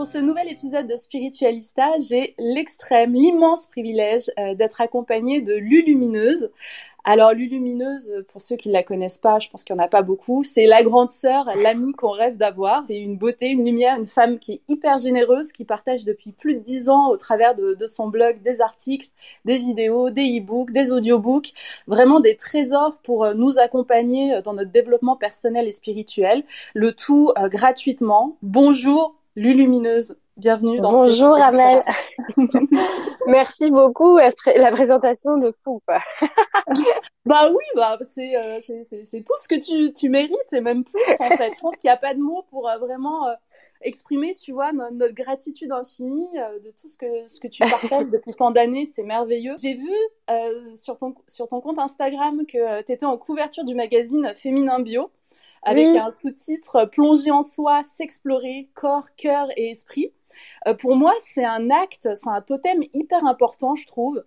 Pour ce nouvel épisode de Spiritualista, j'ai l'extrême, l'immense privilège euh, d'être accompagnée de Lulumineuse. Alors Lulumineuse, pour ceux qui ne la connaissent pas, je pense qu'il n'y en a pas beaucoup, c'est la grande sœur, l'amie qu'on rêve d'avoir. C'est une beauté, une lumière, une femme qui est hyper généreuse, qui partage depuis plus de dix ans au travers de, son blog des articles, des vidéos, des e-books, des audiobooks, vraiment des trésors pour euh, nous accompagner euh, dans notre développement personnel et spirituel, le tout euh, gratuitement. Bonjour Lulumineuse, bienvenue dans Bonjour ce Amel. Merci beaucoup. La présentation de fou. Bah oui, bah c'est euh, c'est c'est- tout ce que tu, tu mérites et même plus en fait. Je pense qu'il n'y a pas de mots pour euh, vraiment euh, exprimer, tu vois, no- notre gratitude infinie de tout ce que ce que tu partages depuis tant d'années. C'est merveilleux. J'ai vu sur ton sur ton compte Instagram que tu étais en couverture du magazine Féminin Bio avec Oui. un sous-titre Plonger en soi, s'explorer, corps, cœur et esprit. Euh, pour moi, c'est un acte, c'est un totem hyper important, je trouve,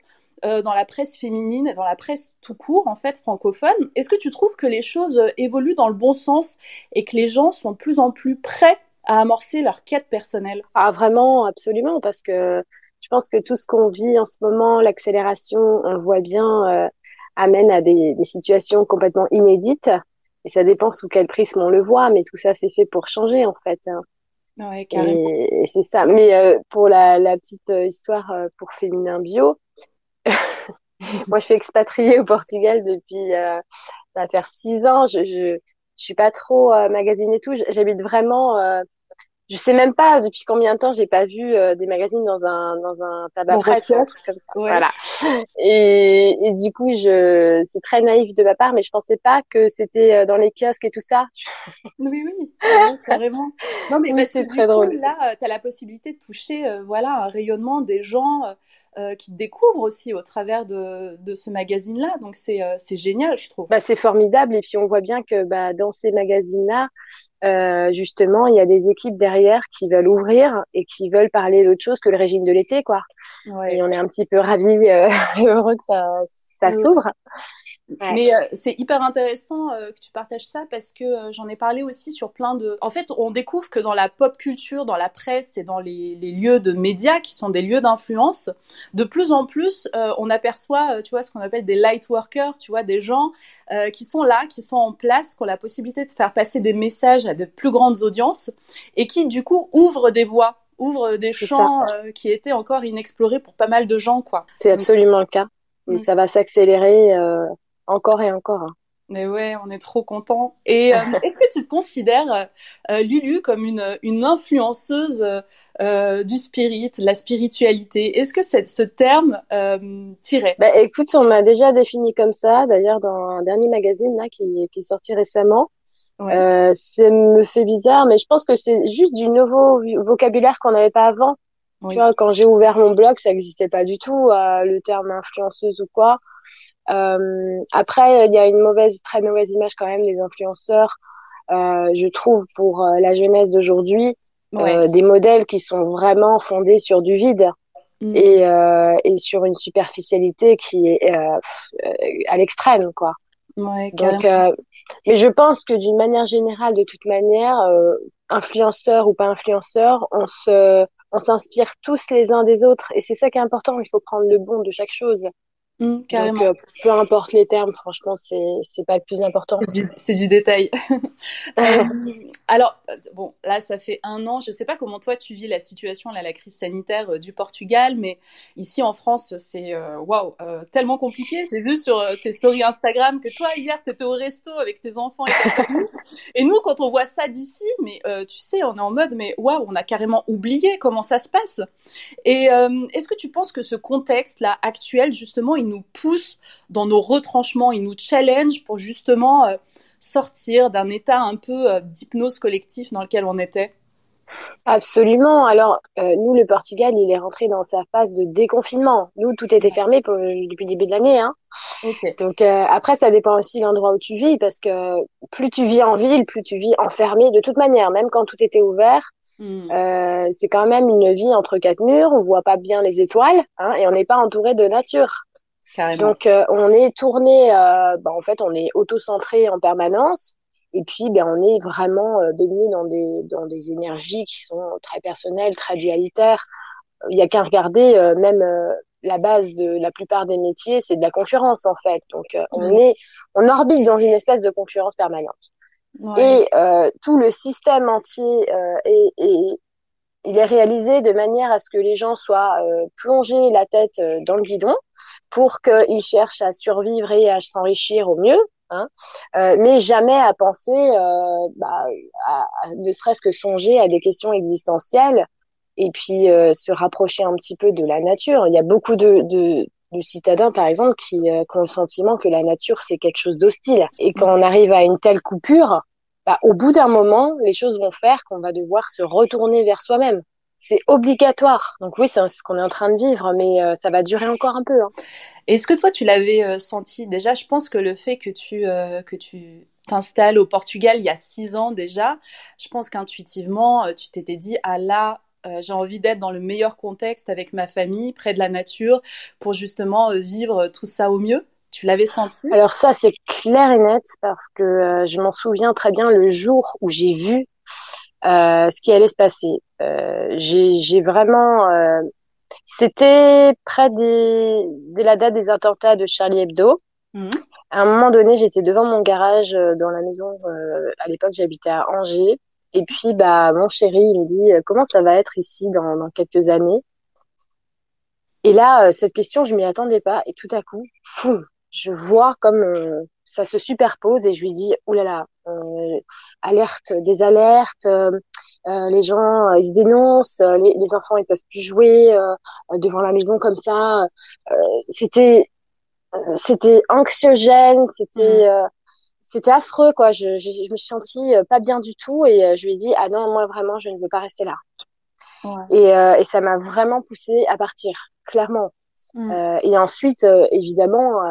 euh, dans la presse féminine, et dans la presse tout court, en fait, francophone. Est-ce que tu trouves que les choses euh, évoluent dans le bon sens et que les gens sont de plus en plus prêts à amorcer leur quête personnelle? Ah vraiment, absolument, parce que je pense que tout ce qu'on vit en ce moment, l'accélération, on le voit bien, euh, amène à des, des situations complètement inédites. Et ça dépend sous quel prisme on le voit, mais tout ça c'est fait pour changer en fait. hein. Ouais, carrément. Et, et c'est ça. Mais euh, pour la, la petite euh, histoire euh, pour Féminin Bio, moi je suis expatriée au Portugal depuis, euh, ça va faire six ans. Je, je, je suis pas trop euh, magazine et tout. J'habite vraiment. Euh, je sais même pas depuis combien de temps j'ai pas vu euh, des magazines dans un dans un tabac Dans presse un comme ça. ouais. Voilà. Et, et du coup, je c'est très naïf de ma part, mais je pensais pas que c'était euh, dans les kiosques et tout ça. Oui, oui, carrément. Non, mais c'est très coup, drôle. là, tu as la possibilité de toucher euh, voilà, un rayonnement des gens euh, qui te découvrent aussi au travers de, de ce magazine-là. Donc, c'est euh, c'est génial, je trouve. Bah, c'est formidable. Et puis, on voit bien que bah, dans ces magazines-là, euh, justement, il y a des équipes derrière qui veulent ouvrir et qui veulent parler d'autre chose que le régime de l'été, quoi. Ouais. Et on est un petit peu ravis et heureux que ça, ça Oui. s'ouvre. Ouais. Mais euh, c'est hyper intéressant euh, que tu partages ça parce que euh, j'en ai parlé aussi sur plein de... En fait, on découvre que dans la pop culture, dans la presse et dans les, les lieux de médias qui sont des lieux d'influence, de plus en plus, on aperçoit, tu vois, ce qu'on appelle des light workers, tu vois, des gens qui sont là, qui sont en place, qui ont la possibilité de faire passer des messages à de plus grandes audiences et qui, du coup, ouvrent des voies, ouvrent des champs qui étaient encore inexplorés pour pas mal de gens, quoi. C'est absolument le cas. Mm. ça va s'accélérer euh, encore et encore. hein. Mais ouais, on est trop content. Et euh, est-ce que tu te considères, euh, Lulu, comme une, une influenceuse euh, euh, du spirit, de la spiritualité? Est-ce que cette- ce terme euh, tirait? Bah, écoute, on m'a déjà défini comme ça, d'ailleurs, dans un dernier magazine là, qui, qui est sorti récemment. Euh, ça me fait bizarre, mais je pense que c'est juste du nouveau vocabulaire qu'on n'avait pas avant. Tu vois, quand j'ai ouvert mon blog, ça n'existait pas du tout, euh, le terme influenceuse ou quoi. Euh, après, il y a une mauvaise, très mauvaise image quand même des influenceurs, euh, je trouve, pour euh, la jeunesse d'aujourd'hui. Euh, des modèles qui sont vraiment fondés sur du vide mm. et, euh, et sur une superficialité qui est à l'extrême, quoi. Ouais, Donc, mais je pense que d'une manière générale, de toute manière, influenceur ou pas influenceur, on se, on s'inspire tous les uns des autres et c'est ça qui est important. Il faut prendre le bon de chaque chose. Mmh, Donc, euh, peu importe les termes, franchement, c'est c'est pas le plus important. C'est du, détail. euh, alors, bon, là, ça fait un an. Je sais pas comment toi tu vis la situation, là, la crise sanitaire euh, du Portugal, mais ici en France, c'est euh, waouh, tellement compliqué. J'ai vu sur tes stories Instagram que toi hier, tu étais au resto avec tes enfants et ta famille. et nous, quand on voit ça d'ici, mais tu sais, on est en mode, mais waouh, on a carrément oublié comment ça se passe. Et est-ce que tu penses que ce contexte là actuel, justement, il nous pousse dans nos retranchements, il nous challenge pour justement euh, sortir d'un état un peu euh, d'hypnose collectif dans lequel on était Absolument. Alors, euh, nous, le Portugal, il est rentré dans sa phase de déconfinement. Nous, tout était fermé depuis le début de l'année. Hein. Donc, après, ça dépend aussi de l'endroit où tu vis, parce que plus tu vis en ville, plus tu vis enfermé. De toute manière, même quand tout était ouvert, hmm. c'est quand même une vie entre quatre murs. On voit pas bien les étoiles, hein, et on n'est pas entouré de nature. Donc euh, on est tourné, euh, bah, en fait on est auto-centré en permanence et puis ben on est vraiment euh, baigné dans des dans des énergies qui sont très personnelles, très dualitaires. Il y a qu'à regarder euh, même la base de la plupart des métiers, c'est de la concurrence en fait. Donc on est on orbite dans une espèce de concurrence permanente. Et tout le système entier est, est, il est réalisé de manière à ce que les gens soient euh, plongés la tête euh, dans le guidon pour qu'ils cherchent à survivre et à s'enrichir au mieux, hein, euh, mais jamais à penser, euh, bah, à, ne serait-ce que songer à des questions existentielles et puis se rapprocher un petit peu de la nature. Il y a beaucoup de, de, de citadins, par exemple, qui, qui, ont le sentiment que la nature, c'est quelque chose d'hostile. Et quand on arrive à une telle coupure, bah, au bout d'un moment, les choses vont faire qu'on va devoir se retourner vers soi-même. C'est obligatoire. Donc oui, c'est ce qu'on est en train de vivre, mais euh, ça va durer encore un peu. Hein. Est-ce que toi, tu l'avais euh, senti? Déjà Je pense que le fait que tu euh, que tu t'installes au Portugal il y a six ans déjà, je pense qu'intuitivement, tu t'étais dit ah là, j'ai envie d'être dans le meilleur contexte avec ma famille, près de la nature, pour justement vivre tout ça au mieux. Tu l'avais senti? Alors ça, c'est clair et net parce que euh, je m'en souviens très bien le jour où j'ai vu euh, ce qui allait se passer. Euh, j'ai vraiment... C'était près des, de la date des attentats de Charlie Hebdo. Mmh. À un moment donné, j'étais devant mon garage dans la maison. à l'époque, j'habitais à Angers. Et puis, bah, mon chéri, il me dit comment ça va être ici dans, dans quelques années? Et là, cette question, je m'y attendais pas. Et tout à coup, fou, je vois comme euh, ça se superpose et je lui dis oh là là euh, alerte des alertes euh, euh les gens ils se dénoncent les, les, enfants ils peuvent plus jouer devant la maison comme ça c'était c'était anxiogène c'était mmh. c'était affreux quoi je, je, je, me suis sentie pas bien du tout et je lui ai dit ah non moi vraiment je ne veux pas rester là ouais. et, et ça m'a vraiment poussée à partir clairement mmh. Euh, et ensuite, euh, évidemment,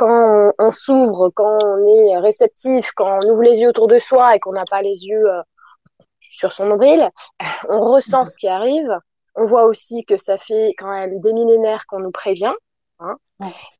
quand on, s'ouvre, quand on est réceptif, quand on ouvre les yeux autour de soi et qu'on n'a pas les yeux euh, sur son nombril, on ressent ce qui arrive. On voit aussi que ça fait quand même des millénaires qu'on nous prévient. Hein,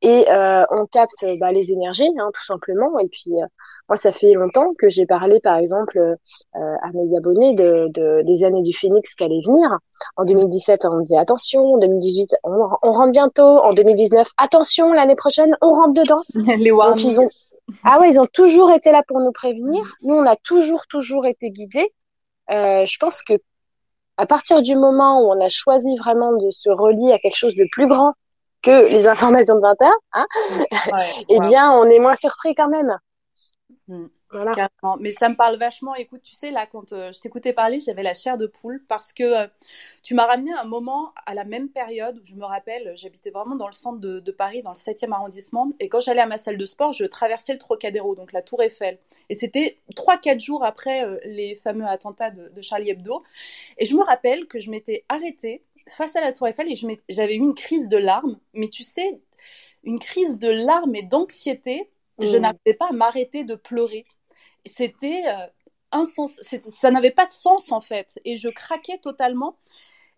et euh, on capte bah, les énergies, hein, tout simplement. Et puis, euh, moi, ça fait longtemps que j'ai parlé, par exemple, euh, à mes abonnés de, de, des années du Phoenix qui allaient venir. En 2017, on disait attention. En 2018, on, on rentre bientôt. En 2019, attention, l'année prochaine, on rentre dedans. Les Donc, ils ont... Ah ouais, ils ont toujours été là pour nous prévenir. Nous, on a toujours, toujours été guidés. Euh, je pense que à partir du moment où on a choisi vraiment de se relier à quelque chose de plus grand que les informations de 20 heures, hein, ouais, eh bien, on est moins surpris quand même. Mm. Voilà. Mais ça me parle vachement. Écoute, tu sais, là, quand euh, je t'écoutais parler, j'avais la chair de poule parce que euh, tu m'as ramené un moment à la même période où je me rappelle, j'habitais vraiment dans le centre de, de, Paris, dans le 7e arrondissement. Et quand j'allais à ma salle de sport, je traversais le Trocadéro, donc la Tour Eiffel. Et c'était 3-4 jours après euh, les fameux attentats de, de, Charlie Hebdo. Et je me rappelle que je m'étais arrêtée face à la Tour Eiffel et j'avais eu une crise de larmes. Mais tu sais, une crise de larmes et d'anxiété. Mmh. Je n'arrivais pas à m'arrêter de pleurer c'était euh, ça n'avait pas de sens en fait, et je craquais totalement.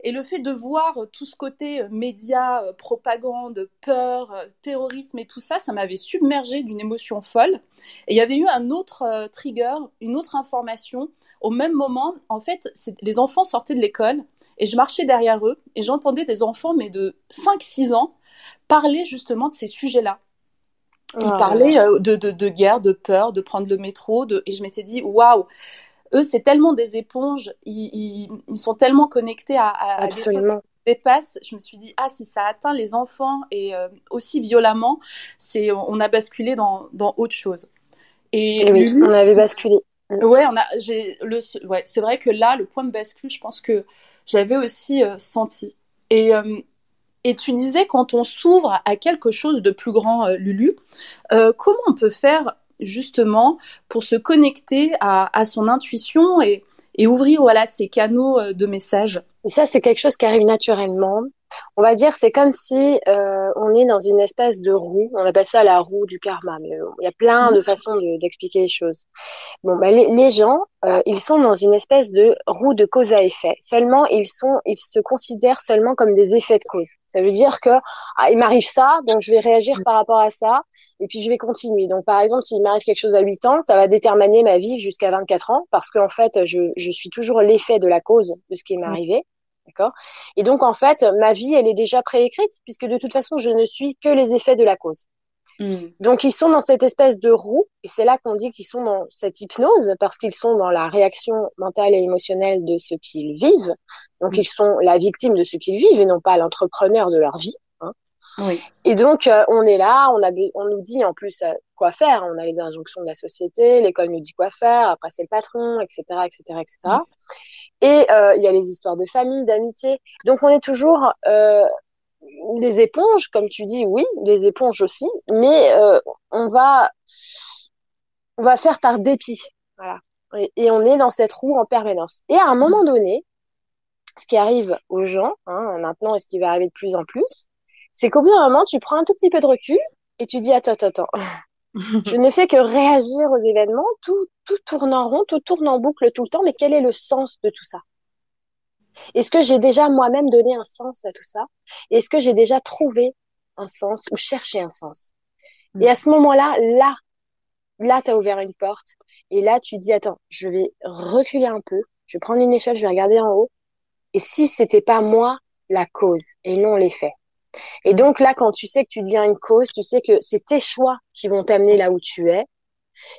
Et le fait de voir tout ce côté euh, média, euh, propagande, peur, terrorisme et tout ça, ça m'avait submergé d'une émotion folle. Et il y avait eu un autre trigger, une autre information. Au même moment, en fait, les enfants sortaient de l'école et je marchais derrière eux et j'entendais des enfants, mais de 5-6 ans, parler justement de ces sujets-là. Il oh. parlait euh, de, de, de, guerre, de peur, de prendre le métro, de... et je m'étais dit, waouh, eux, c'est tellement des éponges, ils, ils, ils, sont tellement connectés à, à, des choses qui dépassent. Je me suis dit, ah, si ça atteint les enfants et euh, aussi violemment, c'est, on a basculé dans, dans autre chose. Et, et oui, on avait basculé. Ouais, on a, j'ai le, ouais, c'est vrai que là, le point de bascule, je pense que j'avais aussi euh, senti. Et euh, et tu disais, quand on s'ouvre à quelque chose de plus grand, euh, Lulu, comment on peut faire justement pour se connecter à, son intuition et, et, ouvrir voilà, ces canaux de messages? Ça, c'est quelque chose qui arrive naturellement on va dire c'est comme si euh, on est dans une espèce de roue. On appelle ça la roue du karma, mais il y a plein de façons d'expliquer les choses. Bon, bah, les, gens, euh, ils sont dans une espèce de roue de cause à effet. Seulement, ils sont, ils se considèrent seulement comme des effets de cause. Ça veut dire que ah, il m'arrive ça, donc je vais réagir par rapport à ça, et puis je vais continuer. Donc, par exemple, s'il m'arrive quelque chose à 8 ans, ça va déterminer ma vie jusqu'à 24 ans, parce qu'en fait, je, je suis toujours l'effet de la cause de ce qui m'est arrivé. D'accord? Et donc, en fait, ma vie, elle est déjà préécrite, puisque de toute façon, je ne suis que les effets de la cause. Mm. Donc, ils sont dans cette espèce de roue, et c'est là qu'on dit qu'ils sont dans cette hypnose, parce qu'ils sont dans la réaction mentale et émotionnelle de ce qu'ils vivent. Donc, mm. ils sont la victime de ce qu'ils vivent, et non pas l'entrepreneur de leur vie. Hein. Oui. Et donc, euh, on est là, on, a, on nous dit en plus euh, quoi faire. On a les injonctions de la société, l'école nous dit quoi faire, après c'est le patron, etc., etc., etc. Et euh, il y a les histoires de famille, d'amitié. Donc on est toujours euh, les éponges, comme tu dis, oui, les éponges aussi, mais euh, on va on va faire par dépit, voilà. Et, on est dans cette roue en permanence. Et à un moment donné, ce qui arrive aux gens, hein, maintenant et ce qui va arriver de plus en plus, c'est qu'au bout d'un moment, tu prends un tout petit peu de recul et tu dis attends, attends, attends. je ne fais que réagir aux événements, tout, tout tourne en rond, tout tourne en boucle tout le temps, mais quel est le sens de tout ça? Est-ce que j'ai déjà moi-même donné un sens à tout ça? Est-ce que j'ai déjà trouvé un sens ou cherché un sens? Et à ce moment-là, là, là, tu as ouvert une porte, et là, tu dis, attends, je vais reculer un peu, je vais prendre une échelle, je vais regarder en haut, et si c'était pas moi la cause et non l'effet? Et donc là, quand tu sais que tu deviens une cause, tu sais que c'est tes choix qui vont t'amener là où tu es.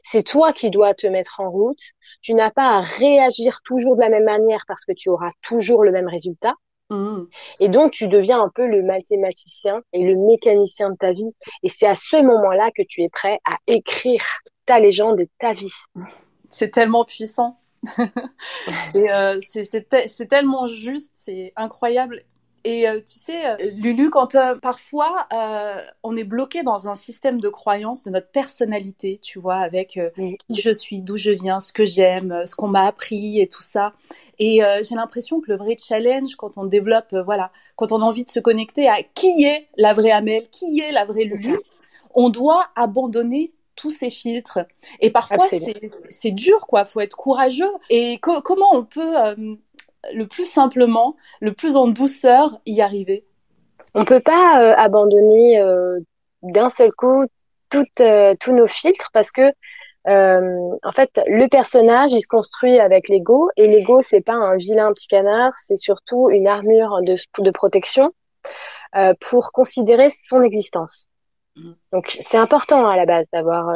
C'est toi qui dois te mettre en route. Tu n'as pas à réagir toujours de la même manière parce que tu auras toujours le même résultat. Mmh. Et donc, tu deviens un peu le mathématicien et le mécanicien de ta vie. Et c'est à ce moment-là que tu es prêt à écrire ta légende et ta vie. C'est tellement puissant. Euh, c'est tellement juste, c'est incroyable. Et euh, tu sais, euh, Lulu, quand euh, parfois on est bloqué dans un système de croyance de notre personnalité, tu vois, avec qui je suis, d'où je viens, ce que j'aime, ce qu'on m'a appris et tout ça. Et j'ai l'impression que le vrai challenge, quand on développe, voilà, quand on a envie de se connecter à qui est la vraie Amel, qui est la vraie Lulu, on doit abandonner tous ces filtres. Et parfois, c'est dur, quoi. Faut être courageux. Et comment on peut le plus simplement, le plus en douceur y arriver On peut pas euh, abandonner euh, d'un seul coup euh, tous nos filtres parce que en fait le personnage il se construit avec l'ego et l'ego c'est pas un vilain petit canard, c'est surtout une armure de, de protection pour considérer son existence. Mmh. Donc c'est important à la base d'avoir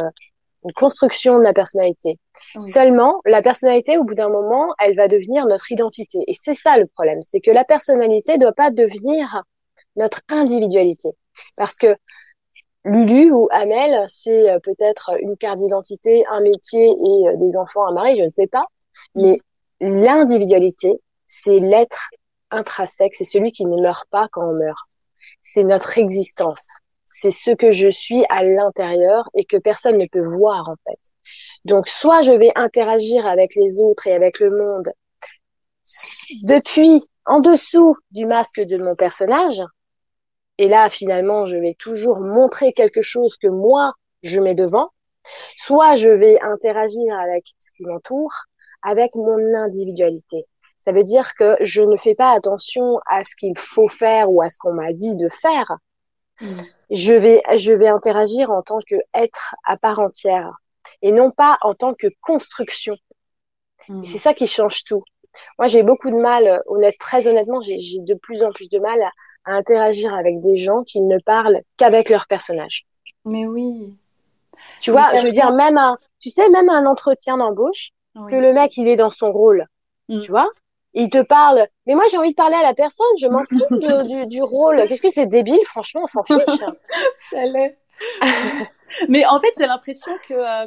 une construction de la personnalité. Seulement, la personnalité, au bout d'un moment, elle va devenir notre identité. Et c'est ça le problème, c'est que la personnalité ne doit pas devenir notre individualité. Parce que Lulu ou Amel, c'est euh, peut-être une carte d'identité, un métier et euh, des enfants, un mari, je ne sais pas. Mais l'individualité, c'est l'être intrinsèque, c'est celui qui ne meurt pas quand on meurt. C'est notre existence. C'est ce que je suis à l'intérieur et que personne ne peut voir en fait. Donc soit je vais interagir avec les autres et avec le monde depuis en dessous du masque de mon personnage, et là, finalement, je vais toujours montrer quelque chose que moi, je mets devant. Soit je vais interagir avec ce qui m'entoure, avec mon individualité. Ça veut dire que je ne fais pas attention à ce qu'il faut faire ou à ce qu'on m'a dit de faire. Je vais, je vais interagir en tant que être à part entière et non pas en tant que construction. Mm. C'est ça qui change tout. Moi, j'ai beaucoup de mal, honnête, très honnêtement, j'ai de plus en plus de mal à, à interagir avec des gens qui ne parlent qu'avec leur personnage. Mais oui. Tu vois, je veux dire, même un, tu sais, même un entretien d'embauche, que le mec, il est dans son rôle, mm. tu vois, il te parle, mais moi, j'ai envie de parler à la personne, je m'en fous du, du, rôle. Qu'est-ce que c'est débile, franchement, on s'en fiche. Ça l'est. mais en fait, j'ai l'impression que, euh,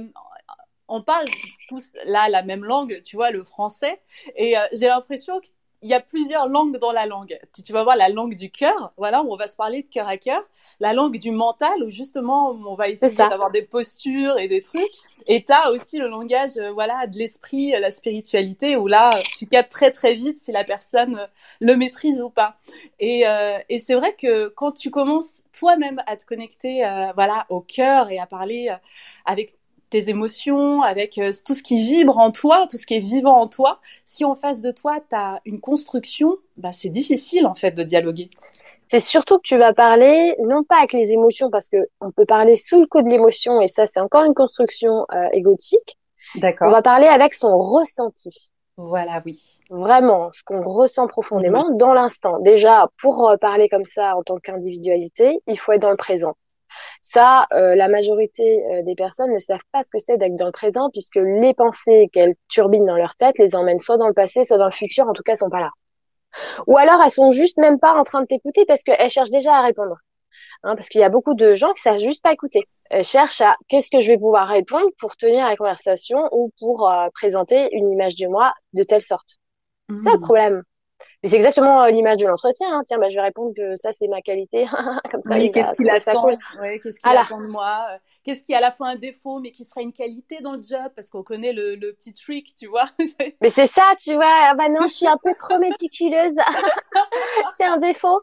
on parle tous là la même langue, tu vois, le français, et euh, j'ai l'impression que il y a plusieurs langues dans la langue. Tu vas voir la langue du cœur, voilà, où on va se parler de cœur à cœur. La langue du mental, où justement, on va essayer d'avoir des postures et des trucs. Et tu as aussi le langage, euh, voilà, de l'esprit, la spiritualité, où là, tu captes très très vite si la personne euh, le maîtrise ou pas. Et, euh, et c'est vrai que quand tu commences toi-même à te connecter, voilà, au cœur et à parler avec tes émotions, avec euh, tout ce qui vibre en toi, tout ce qui est vivant en toi, si en face de toi, tu as une construction, bah, c'est difficile en fait de dialoguer. C'est surtout que tu vas parler, non pas avec les émotions, parce que on peut parler sous le coup de l'émotion, et ça c'est encore une construction euh, égotique. D'accord. On va parler avec son ressenti. Voilà, oui. Vraiment, ce qu'on ressent profondément mhm. dans l'instant. Déjà, pour euh, parler comme ça en tant qu'individualité, il faut être dans le présent. Ça, euh, la majorité euh, des personnes ne savent pas ce que c'est d'être dans le présent puisque les pensées qu'elles turbinent dans leur tête les emmènent soit dans le passé, soit dans le futur, en tout cas, elles sont pas là. Ou alors, elles sont juste même pas en train de t'écouter parce qu'elles cherchent déjà à répondre. Hein, parce qu'il y a beaucoup de gens qui savent juste pas écouter. Elles cherchent à qu'est-ce que je vais pouvoir répondre pour tenir la conversation ou pour euh, présenter une image de moi de telle sorte. C'est ça le mmh. problème. Mais c'est exactement euh, l'image de l'entretien. Hein. Tiens, bah, je vais répondre que ça, c'est ma qualité. Comme ça, oui, qu'est-ce qu'il attend ouais, Qu'est-ce qu'il attend de moi euh, Qu'est-ce qui est à la fois un défaut, mais qui sera une qualité dans le job Parce qu'on connaît le, le, petit trick, tu vois. mais c'est ça, tu vois. Ah bah non, je suis un peu trop méticuleuse. c'est un défaut.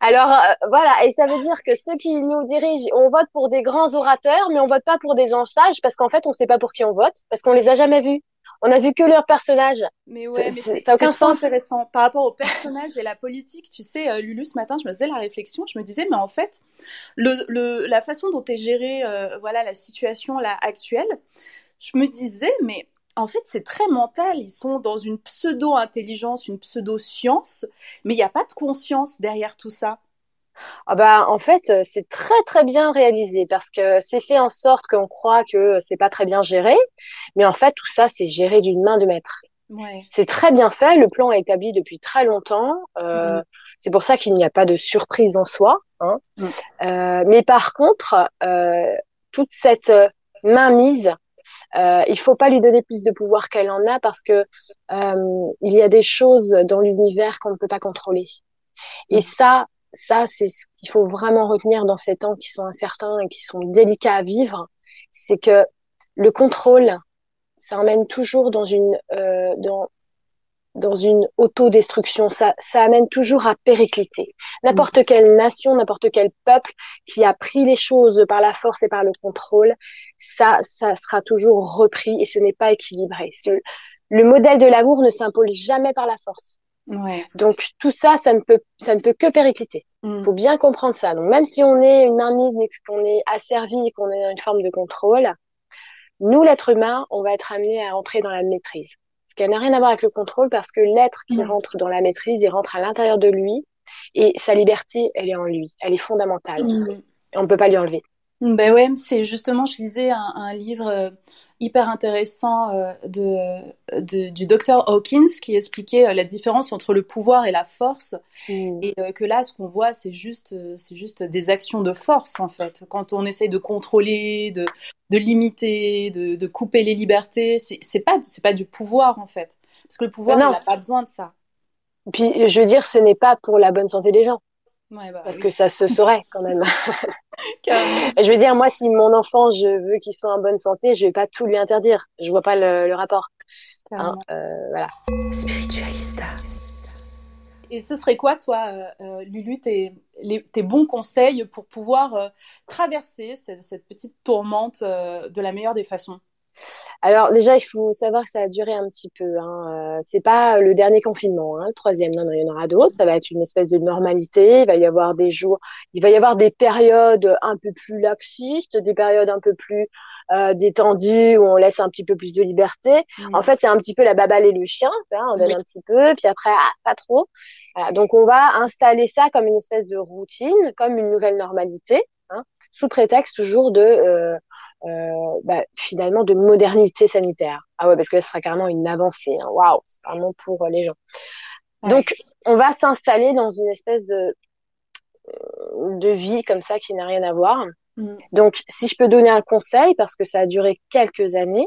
Alors, euh, voilà. Et ça veut dire que ceux qui nous dirigent, on vote pour des grands orateurs, mais on vote pas pour des gens sages parce qu'en fait, on sait pas pour qui on vote, parce qu'on les a jamais vus on a vu que leur personnage. Mais ouais, mais c'est aucun sens intéressant par rapport au personnage et la politique. Tu sais, euh, Lulu, ce matin, je me faisais la réflexion. Je me disais, mais en fait, le, la façon dont est gérée, euh, voilà, la situation là actuelle, je me disais, mais en fait, c'est très mental. Ils sont dans une pseudo-intelligence, une pseudo-science, mais il n'y a pas de conscience derrière tout ça. Ah bah en fait euh, c'est très très bien réalisé parce que c'est fait en sorte qu'on croit que c'est pas très bien géré, mais en fait tout ça c'est géré d'une main de maître. Ouais. C'est très bien fait, le plan est établi depuis très longtemps. Euh, mm. C'est pour ça qu'il n'y a pas de surprise en soi. Hein. Mm. Euh, mais par contre, euh, toute cette mainmise, euh, il faut pas lui donner plus de pouvoir qu'elle en a parce que il y a des choses dans l'univers qu'on ne peut pas contrôler. Et mm. ça, ça, c'est ce qu'il faut vraiment retenir dans ces temps qui sont incertains et qui sont délicats à vivre, c'est que le contrôle, ça emmène toujours dans une euh, dans dans une autodestruction. Ça, ça amène toujours à péricliter. N'importe quelle nation, n'importe quel peuple qui a pris les choses par la force et par le contrôle, ça, ça sera toujours repris et ce n'est pas équilibré. Le modèle de l'amour ne s'impose jamais par la force. Ouais. Donc tout ça, ça ne peut, ça ne peut que péricliter. Il mm. faut bien comprendre ça. Donc même si on est une mainmise et qu'on est asservi et qu'on est dans une forme de contrôle, nous l'être humain, on va être amené à entrer dans la maîtrise. Ce qui n'a rien à voir avec le contrôle parce que l'être qui mm. rentre dans la maîtrise, il rentre à l'intérieur de lui et sa liberté, elle est en lui, elle est fondamentale. Mm. Et on ne peut pas lui enlever. Ben ouais, c'est justement, je lisais un, un livre euh, hyper intéressant euh, de, de, du docteur Hawkins qui expliquait euh, la différence entre le pouvoir et la force Mm. et que là, ce qu'on voit, c'est juste, c'est juste des actions de force en fait. Quand on essaye de contrôler, de, de limiter, de, de couper les libertés, c'est c'est pas, c'est pas du pouvoir en fait. Parce que le pouvoir, il n'a pas besoin de ça. Puis, je veux dire, ce n'est pas pour la bonne santé des gens, Ouais, bah, parce oui, que ça se saurait quand même. Je veux dire, moi, si mon enfant, je veux qu'il soit en bonne santé, je vais pas tout lui interdire. Je vois pas le, le rapport. Hein, euh, voilà. Spiritualista. Et ce serait quoi, toi, euh, euh, Lulu, tes, les- tes bons conseils pour pouvoir euh, traverser cette, cette petite tourmente euh, de la meilleure des façons? Alors déjà, il faut savoir que ça a duré un petit peu. Hein. Euh, c'est pas le dernier confinement, hein, le troisième. Non, non, il y en aura d'autres. Ça va être une espèce de normalité. Il va y avoir des jours, il va y avoir des périodes un peu plus laxistes, des périodes un peu plus euh, détendues où on laisse un petit peu plus de liberté. En fait, c'est un petit peu la babale et le chien. hein, on donne Oui. un petit peu, puis après, ah, pas trop. Voilà, donc, on va installer ça comme une espèce de routine, comme une nouvelle normalité, hein, sous prétexte toujours de euh, euh, bah, finalement de modernité sanitaire. Ah ouais, parce que là, ce sera carrément une avancée. Hein. Waouh, c'est vraiment pour euh, les gens. Ouais. Donc, on va s'installer dans une espèce de euh, de vie comme ça qui n'a rien à voir. Mm. Donc, si je peux donner un conseil, parce que ça a duré quelques années,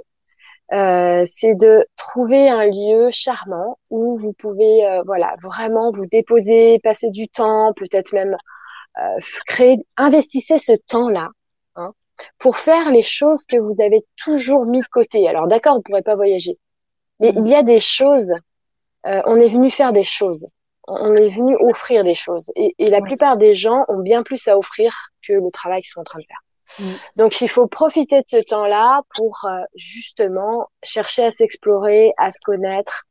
euh, c'est de trouver un lieu charmant où vous pouvez, euh, voilà, vraiment vous déposer, passer du temps, peut-être même euh, créer, investissez ce temps-là pour faire les choses que vous avez toujours mis de côté. Alors, d'accord, vous pourrez pas voyager, mais il y a des choses. euh, on est venu faire des choses. On est venu offrir des choses. Et, et la Ouais. plupart des gens ont bien plus à offrir que le travail qu'ils sont en train de faire. Mm. Donc, il faut profiter de ce temps-là pour euh, justement chercher à s'explorer, à se connaître,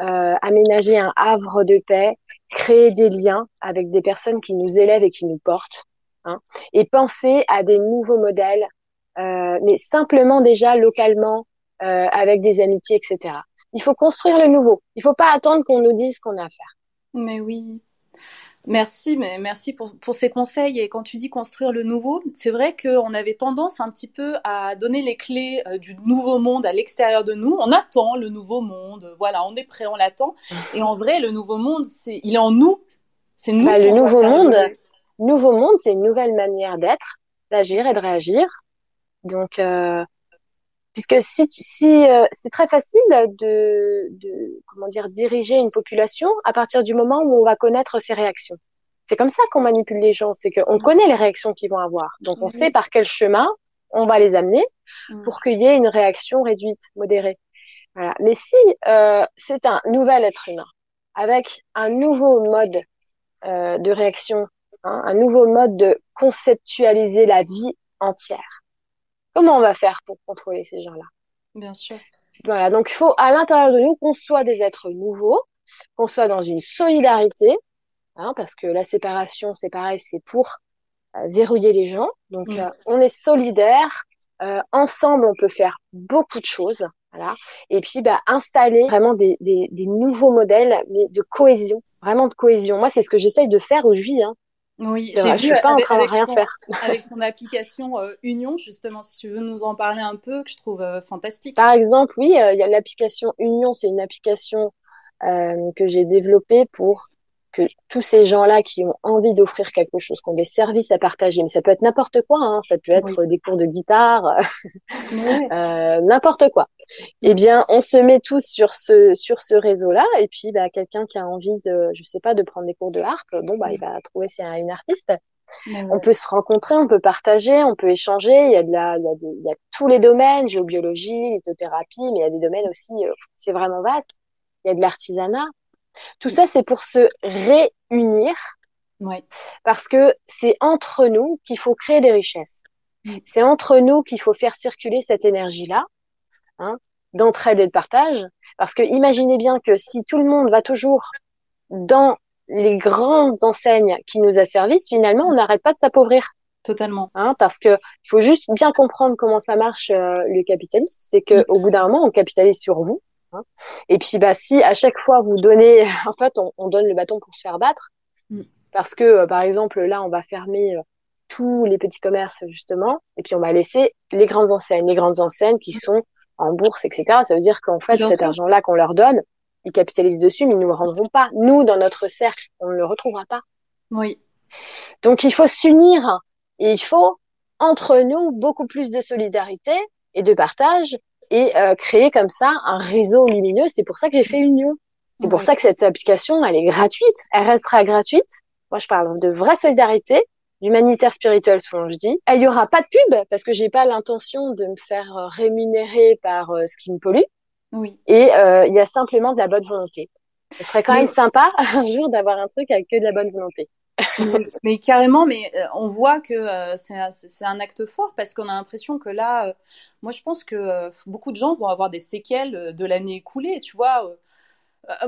euh, aménager un havre de paix, créer des liens avec des personnes qui nous élèvent et qui nous portent, hein, et penser à des nouveaux modèles, euh, mais simplement déjà localement, euh, avec des amitiés, etc. Il faut construire le nouveau. Il faut pas attendre qu'on nous dise ce qu'on a à faire. Mais oui. Merci, mais merci pour, pour ces conseils. Et quand tu dis construire le nouveau, c'est vrai qu'on avait tendance un petit peu à donner les clés euh, du nouveau monde à l'extérieur de nous. On attend le nouveau monde, voilà, on est prêt, on l'attend. Et en vrai, le nouveau monde, c'est, il est en nous. C'est nous. Bah, le nouveau monde. Nouveau monde, c'est une nouvelle manière d'être, d'agir et de réagir. Donc, euh, puisque si, si euh, c'est très facile de, de, comment dire, diriger une population à partir du moment où on va connaître ses réactions. C'est comme ça qu'on manipule les gens, c'est qu'on connaît les réactions qu'ils vont avoir. Donc, on sait par quel chemin on va les amener pour qu'il y ait une réaction réduite, modérée. Voilà. Mais si euh, c'est un nouvel être humain avec un nouveau mode euh, de réaction, hein, un nouveau mode de conceptualiser la vie entière, comment on va faire pour contrôler ces gens-là? Bien sûr. Voilà. Donc, il faut à l'intérieur de nous qu'on soit des êtres nouveaux, qu'on soit dans une solidarité, hein, parce que la séparation, c'est pareil, c'est pour euh, verrouiller les gens. Donc, Mm. euh, on est solidaires. Euh, ensemble, on peut faire beaucoup de choses. Voilà. Et puis, bah, installer vraiment des, des, des nouveaux modèles mais de cohésion, vraiment de cohésion. Moi, c'est ce que j'essaye de faire vis. Hein. Oui, j'ai vrai, je vu suis pas en avec, train de avec rien ton, faire. avec ton application euh, Union, justement, si tu veux nous en parler un peu, que je trouve euh, fantastique. Par exemple, oui, euh, il y a l'application Union. C'est une application que j'ai développée pour que tous ces gens-là qui ont envie d'offrir quelque chose, qui ont des services à partager, mais ça peut être n'importe quoi, hein, ça peut être des cours de guitare, Ouais. euh, n'importe quoi. Eh bien, on se met tous sur ce sur ce réseau-là, et puis bah, quelqu'un qui a envie de, je sais pas, de prendre des cours de harpe, bon bah il va trouver c'est une artiste. Mais On ouais. peut se rencontrer, on peut partager, on peut échanger. Il y a de la, il y a des, il y a tous les domaines, géobiologie, lithothérapie, mais il y a des domaines aussi, euh, c'est vraiment vaste. Il y a de l'artisanat. Tout ça, c'est pour se réunir Ouais. parce que c'est entre nous qu'il faut créer des richesses. Mm. C'est entre nous qu'il faut faire circuler cette énergie-là, hein, d'entraide et de partage. Parce que imaginez bien que si tout le monde va toujours dans les grandes enseignes qui nous asservissent, finalement, on n'arrête pas de s'appauvrir. Totalement. Hein, parce que il faut juste bien comprendre comment ça marche euh, le capitalisme. C'est que au bout d'un moment, on capitalise sur vous. Hein. Et puis, bah, si à chaque fois vous donnez, en fait, on, on donne le bâton pour se faire battre, Mm. parce que euh, par exemple là, on va fermer euh, tous les petits commerces justement, et puis on va laisser les grandes enseignes, les grandes enseignes qui sont en bourse, etc. Ça veut dire qu'en fait, cet argent-là qu'on leur donne, ils capitalisent dessus, mais ils ne nous le rendront pas. Nous, dans notre cercle, on ne le retrouvera pas. Oui. Donc, il faut s'unir il faut, entre nous, beaucoup plus de solidarité et de partage et euh, créer comme ça un réseau lumineux. C'est pour ça que j'ai fait Union. C'est pour ça que cette application, elle est gratuite. Elle restera gratuite. Moi, je parle de vraie solidarité, d'humanitaire spirituel, selon je dis. Il y aura pas de pub parce que j'ai pas l'intention de me faire euh, rémunérer par euh, ce qui me pollue. Oui. Et il y a simplement de la bonne volonté. Ce serait quand même sympa un jour d'avoir un truc avec que de la bonne volonté. mais, carrément, mais euh, on voit que euh, c'est un acte fort parce qu'on a l'impression que là, euh, moi je pense que beaucoup de gens vont avoir des séquelles de l'année écoulée. Tu vois, euh,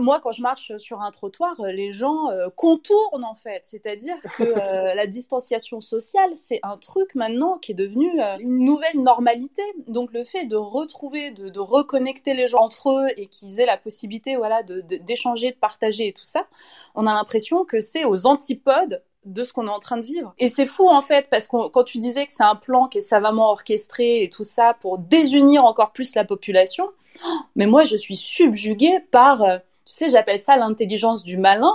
moi, quand je marche sur un trottoir, euh, les gens euh, contournent en fait. C'est-à-dire que la distanciation sociale, c'est un truc maintenant qui est devenu une nouvelle normalité. Donc le fait de retrouver, de, reconnecter les gens entre eux et qu'ils aient la possibilité, voilà, d'échanger, de, de partager et tout ça, on a l'impression que c'est aux antipodes de ce qu'on est en train de vivre. Et c'est fou en fait, parce que quand tu disais que c'est un plan qui est savamment orchestré et tout ça pour désunir encore plus la population, mais moi je suis subjuguée par tu sais, j'appelle ça l'intelligence du malin.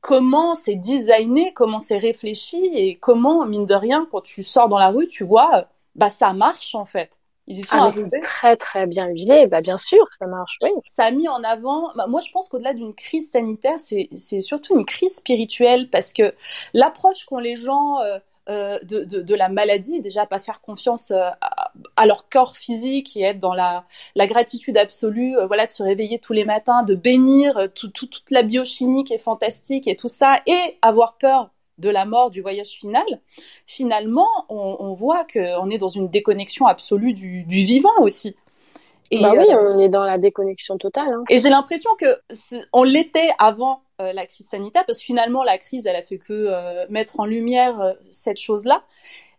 Comment c'est designé, comment c'est réfléchi et comment, mine de rien, quand tu sors dans la rue, tu vois, bah ça marche en fait. Ils y sont ah, c'est très très bien huilé, bah bien sûr, ça marche, oui. Ça a mis en avant, bah, moi je pense qu'au-delà d'une crise sanitaire, c'est surtout une crise spirituelle parce que l'approche qu'ont les gens euh, euh, de, de, la maladie, déjà pas faire confiance euh, à, leur corps physique et être dans la, la gratitude absolue, euh, voilà, de se réveiller tous les matins, de bénir toute la biochimie qui est fantastique et tout ça, et avoir peur de la mort, du voyage final, finalement, on, voit qu'on est dans une déconnexion absolue du, du vivant aussi. Et, bah oui, on est dans la déconnexion totale. Hein. Et j'ai l'impression que on l'était avant euh, la crise sanitaire, parce que finalement, la crise, elle a fait que euh, mettre en lumière euh, cette chose-là,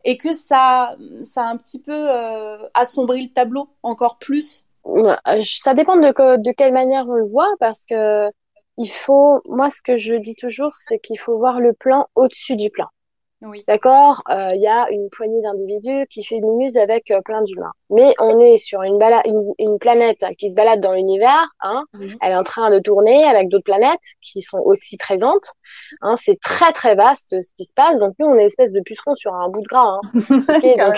et que ça, ça a un petit peu assombri le tableau encore plus. Ça dépend de, de quelle manière on le voit, parce que il faut, moi, ce que je dis toujours, c'est qu'il faut voir le plan au-dessus du plan. Oui. D'accord Il y a une poignée d'individus qui fait muse avec plein d'humains. Mais on est sur une, une, une, planète qui se balade dans l'univers. Hein. Elle est en train de tourner avec d'autres planètes qui sont aussi présentes. Hein. C'est très très vaste ce qui se passe. Donc nous, on est une espèce de puceron sur un bout de gras. Hein. okay, donc,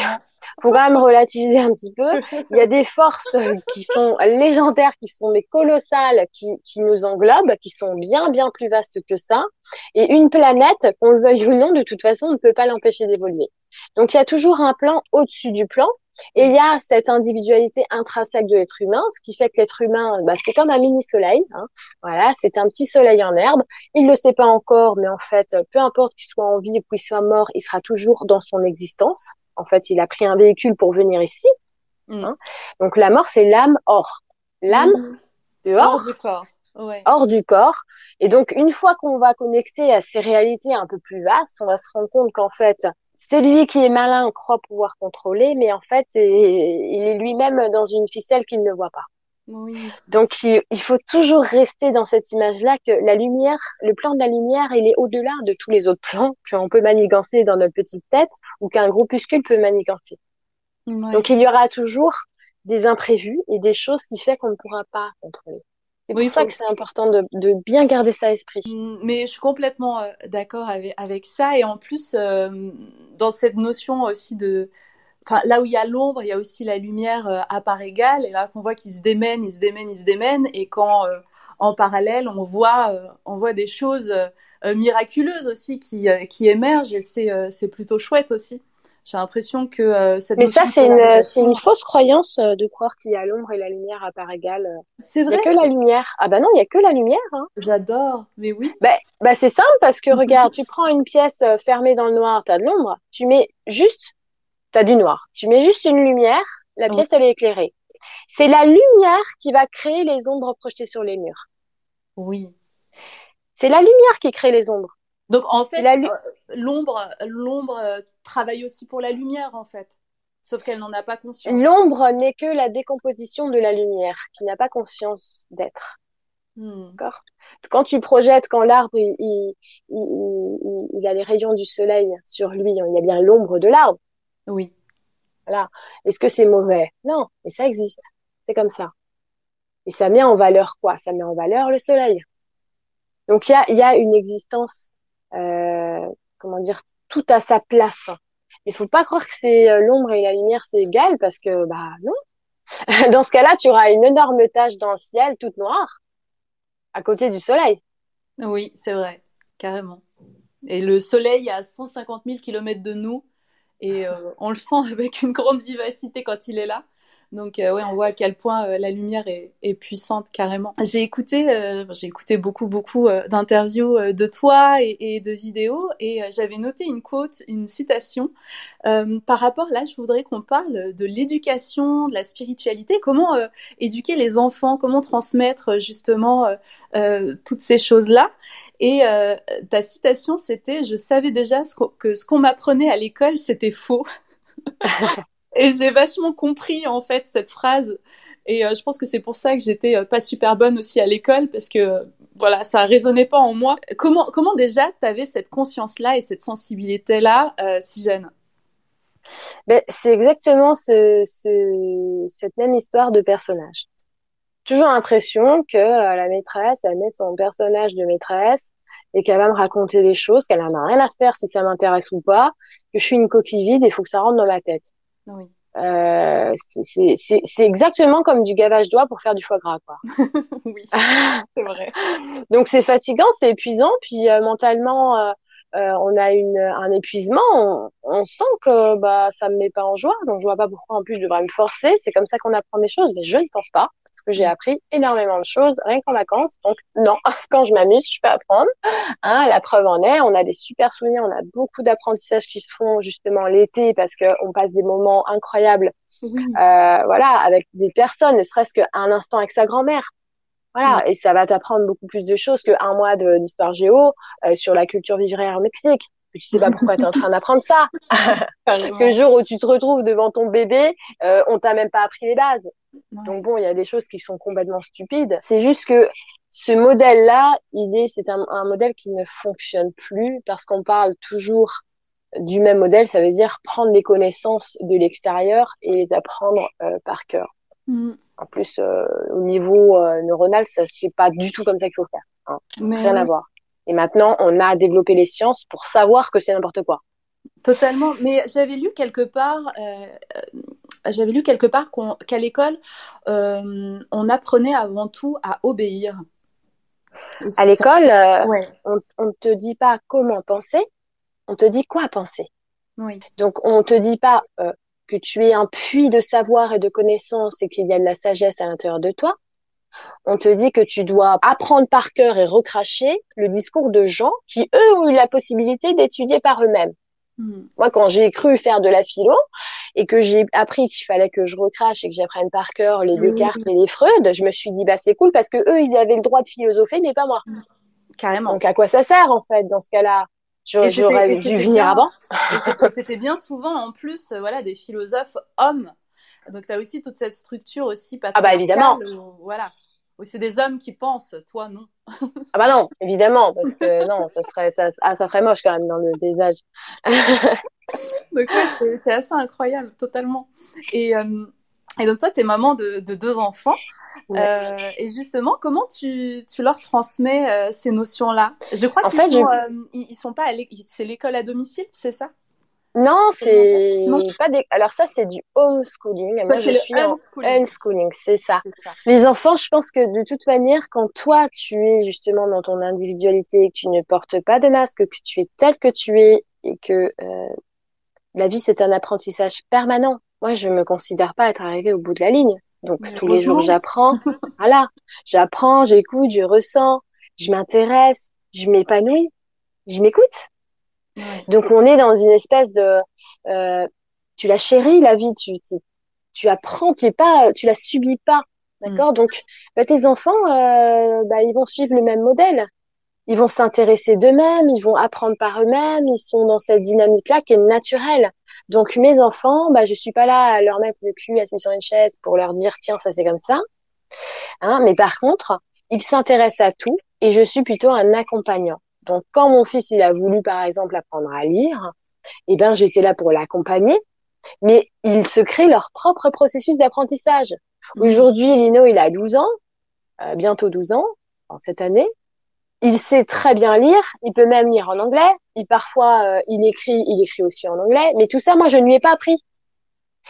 faut quand même relativiser un petit peu. Il y a des forces qui sont légendaires, qui sont mais colossales, qui, qui nous englobent, qui sont bien bien plus vastes que ça. Et une planète, qu'on le veuille ou non, de toute façon, on ne peut pas l'empêcher d'évoluer. Donc il y a toujours un plan au-dessus du plan. Et il y a cette individualité intrinsèque de l'être humain, ce qui fait que l'être humain, bah, c'est comme un mini soleil. Hein. Voilà, c'est un petit soleil en herbe. Il le sait pas encore, mais en fait, peu importe qu'il soit en vie ou qu'il soit mort, il sera toujours dans son existence. En fait, il a pris un véhicule pour venir ici. Mm. Hein. Donc la mort, c'est l'âme hors. L'âme mm. dehors. Hors du corps. Hors du corps. Et donc, une fois qu'on va connecter à ces réalités un peu plus vastes, on va se rendre compte qu'en fait, celui qui est malin croit pouvoir contrôler, mais en fait, il est lui-même dans une ficelle qu'il ne voit pas. Donc, il, faut toujours rester dans cette image-là que la lumière, le plan de la lumière, il est au-delà de tous les autres plans qu'on peut manigancer dans notre petite tête ou qu'un groupuscule peut manigancer. Donc, il y aura toujours des imprévus et des choses qui fait qu'on ne pourra pas contrôler. C'est pour ça que c'est important de, bien garder ça à l'esprit. Mm, mais je suis complètement euh, d'accord avec, ça. Et en plus, euh, dans cette notion aussi de, enfin, là où il y a l'ombre, il y a aussi la lumière euh, à part égale. Et là, qu'on voit qu'ils se démènent, ils se démènent, ils se démènent. Et quand, euh, en parallèle, on voit, euh, on voit des choses miraculeuses aussi qui, qui émergent. Et c'est plutôt chouette aussi. J'ai l'impression que cette Mais ça, c'est une, c'est une fausse croyance de croire qu'il y a l'ombre et la lumière à part égale. C'est vrai. Il n'y a que la lumière. Ah bah non, il n'y a que la lumière. Hein. J'adore, mais oui. Bah, bah c'est simple parce que regarde, tu prends une pièce fermée dans le noir, tu as de l'ombre. Tu mets juste tu as du noir. Tu mets juste une lumière, la pièce, elle est éclairée. C'est la lumière qui va créer les ombres projetées sur les murs. Oui. C'est la lumière qui crée les ombres. Donc en fait, euh, l'ombre, l'ombre euh, travaille aussi pour la lumière en fait, sauf qu'elle n'en a pas conscience. L'ombre n'est que la décomposition de la lumière, qui n'a pas conscience d'être. Hmm. D'accord? Quand tu projettes, quand l'arbre, il, il, il, il, a les rayons du soleil sur lui, il y a bien l'ombre de l'arbre. Oui. Voilà. Est-ce que c'est mauvais? Non, mais ça existe. C'est comme ça. Et ça met en valeur quoi? Ça met en valeur le soleil. Donc il y a, y a une existence, euh, comment dire, tout à sa place. Il faut pas croire que c'est euh, l'ombre et la lumière c'est égal parce que bah non. Dans ce cas-là, tu auras une énorme tache dans le ciel toute noire à côté du soleil. Oui, c'est vrai, carrément. Et le soleil à 150 000 km de nous et euh, on le sent avec une grande vivacité quand il est là. Donc euh, ouais, on voit à quel point euh, la lumière est, puissante carrément. J'ai écouté, euh, j'ai écouté beaucoup beaucoup d'interviews de toi et, et, de vidéos et j'avais noté une quote, une citation par rapport là. Je voudrais qu'on parle de l'éducation, de la spiritualité, comment éduquer les enfants, comment transmettre justement toutes ces choses là. Et ta citation, c'était Je savais déjà ce que ce qu'on m'apprenait à l'école, c'était faux. Et j'ai vachement compris en fait cette phrase. Et euh, je pense que c'est pour ça que j'étais euh, pas super bonne aussi à l'école parce que voilà, ça résonnait pas en moi. Comment comment déjà tu avais cette conscience là et cette sensibilité là euh, si jeune? Ben, c'est exactement ce, ce, cette même histoire de personnage. Toujours l'impression que la maîtresse, elle met son personnage de maîtresse et qu'elle va me raconter des choses, qu'elle en a rien à faire si ça m'intéresse ou pas, que je suis une coquille vide et il faut que ça rentre dans ma tête. Oui. Euh, c'est exactement comme du gavage d'oie pour faire du foie gras, quoi. oui, c'est vrai. Donc c'est fatigant, c'est épuisant, puis euh, mentalement, euh, on a une, un épuisement, on, on, sent que bah ça me met pas en joie, donc je vois pas pourquoi en plus je devrais me forcer. C'est comme ça qu'on apprend des choses, mais je ne pense pas parce que j'ai appris énormément de choses rien qu'en vacances. Donc non, quand je m'amuse, je peux apprendre. Hein, la preuve en est, on a des super souvenirs, on a beaucoup d'apprentissages qui se font justement l'été parce que on passe des moments incroyables. Euh, voilà, avec des personnes, ne serait-ce qu'un instant avec sa grand-mère. Voilà, et ça va t'apprendre beaucoup plus de choses qu'un mois d'histoire géo euh, sur la culture vivrière au Mexique. Tu sais pas pourquoi tu es en train d'apprendre ça. que le jour où tu te retrouves devant ton bébé, euh, on t'a même pas appris les bases. Donc bon, il y a des choses qui sont complètement stupides. C'est juste que ce modèle-là, il est, c'est un, un, modèle qui ne fonctionne plus parce qu'on parle toujours du même modèle. Ça veut dire prendre les connaissances de l'extérieur et les apprendre euh, par cœur. Mm. En plus, euh, au niveau euh, neuronal, ça c'est pas du tout comme ça qu'il faut faire. Hein. Rien à voir. Et maintenant, on a développé les sciences pour savoir que c'est n'importe quoi. Totalement. Mais j'avais lu quelque part, euh, j'avais lu quelque part qu'à l'école, on apprenait avant tout à obéir. à l'école, on, ne te dit pas comment penser, on te dit quoi penser. Oui. Donc on te dit pas que tu es un puits de savoir et de connaissances et qu'il y a de la sagesse à l'intérieur de toi. On te dit que tu dois apprendre par cœur et recracher le discours de gens qui, eux, ont eu la possibilité d'étudier par eux-mêmes. Hmm. Moi, quand j'ai cru faire de la philo et que j'ai appris qu'il fallait que je recrache et que j'apprenne par cœur les Descartes et les Freud, je me suis dit, bah, c'est cool parce que eux, ils avaient le droit de philosopher, mais pas moi. Carrément. Donc, à quoi ça sert, en fait, dans ce cas-là? J'aurais dû venir avant. C'était bien souvent en plus, euh, voilà, des philosophes hommes. Donc tu as aussi toute cette structure aussi Ah bah évidemment. voilà. C'est des hommes qui pensent, toi non. ah bah non, évidemment, parce que non, ça serait ça, ah, ça serait moche quand même dans le paysage. donc ouais, c'est assez incroyable, totalement. Et euh, et donc toi, tu es maman de, de deux enfants. Euh, et justement, comment tu, tu leur transmets euh, ces notions-là? Je crois qu'ils sont, euh, ils, sont pas, c'est l'école à domicile, c'est ça? Non, c'est pas des. Alors ça, c'est du homeschooling. Moi, je suis homeschooling. c'est ça. ça. Les enfants, je pense que de toute manière, quand toi, tu es justement dans ton individualité, que tu ne portes pas de masque, que tu es tel que tu es, et que la vie, c'est un apprentissage permanent moi, je me considère pas être arrivée au bout de la ligne. Donc, tous les jours, j'apprends. voilà. J'apprends, j'écoute, je ressens, je m'intéresse, je m'épanouis, je m'écoute. Donc, on est dans une espèce de, euh, tu la chéris, la vie, tu, tu, tu apprends, tu es pas, tu la subis pas. D'accord? Mm. Donc, bah, tes enfants, euh, bah, ils vont suivre le même modèle. Ils vont s'intéresser d'eux-mêmes, ils vont apprendre par eux-mêmes, ils sont dans cette dynamique-là qui est naturelle. Donc mes enfants, bah je suis pas là à leur mettre le cul assis sur une chaise pour leur dire tiens ça c'est comme ça. Hein, mais par contre, il s'intéresse à tout et je suis plutôt un accompagnant. Donc, quand mon fils, il a voulu, par exemple, apprendre à lire, eh ben, j'étais là pour l'accompagner, mais ils se créent leur propre processus d'apprentissage. Aujourd'hui, Lino, il a 12 ans, euh, bientôt 12 ans, en cette année. Il sait très bien lire, il peut même lire en anglais. Il parfois, euh, il écrit, il écrit aussi en anglais. Mais tout ça, moi, je ne lui ai pas appris.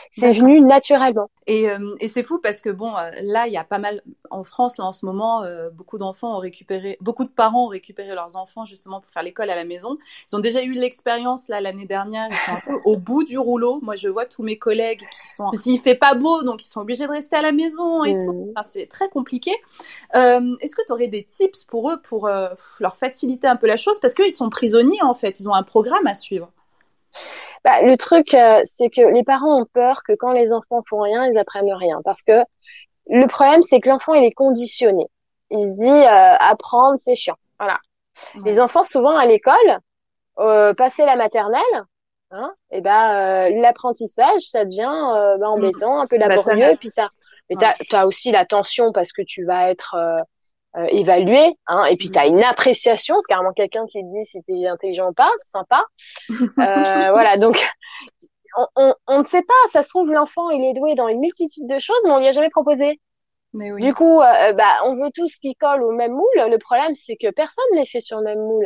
C'est venu naturellement. Et, euh, et c'est fou parce que bon, euh, là, il y a pas mal en France là en ce moment, euh, beaucoup d'enfants ont récupéré, beaucoup de parents ont récupéré leurs enfants justement pour faire l'école à la maison. Ils ont déjà eu l'expérience là l'année dernière, ils sont un peu au bout du rouleau. Moi, je vois tous mes collègues qui sont, s'il fait pas beau, donc ils sont obligés de rester à la maison et tout. Mmh. Enfin, c'est très compliqué. Est-ce que tu aurais des tips pour eux pour leur faciliter un peu la chose? Parce qu'ils sont prisonniers en fait, ils ont un programme à suivre. Bah, le truc, euh, c'est que les parents ont peur que quand les enfants font rien, ils apprennent rien. Parce que le problème, c'est que l'enfant, il est conditionné. Il se dit, euh, apprendre, c'est chiant. Voilà. Les enfants, souvent à l'école, euh, passer la maternelle, hein, et eh ben euh, l'apprentissage, ça devient bah, mm. embêtant, un peu bah, laborieux. puis t'as, mais t'as, as aussi la tension parce que tu vas être euh, évaluer, hein, et puis tu as une appréciation, c'est carrément quelqu'un qui te dit si tu es intelligent ou pas, sympa. Euh, voilà, donc on, on, on, ne sait pas, ça se trouve l'enfant il est doué dans une multitude de choses, mais on lui a jamais proposé. Mais oui. Du coup, euh, bah, on veut tous qui collent au même moule. Le problème, c'est que personne n'est fait sur le même moule.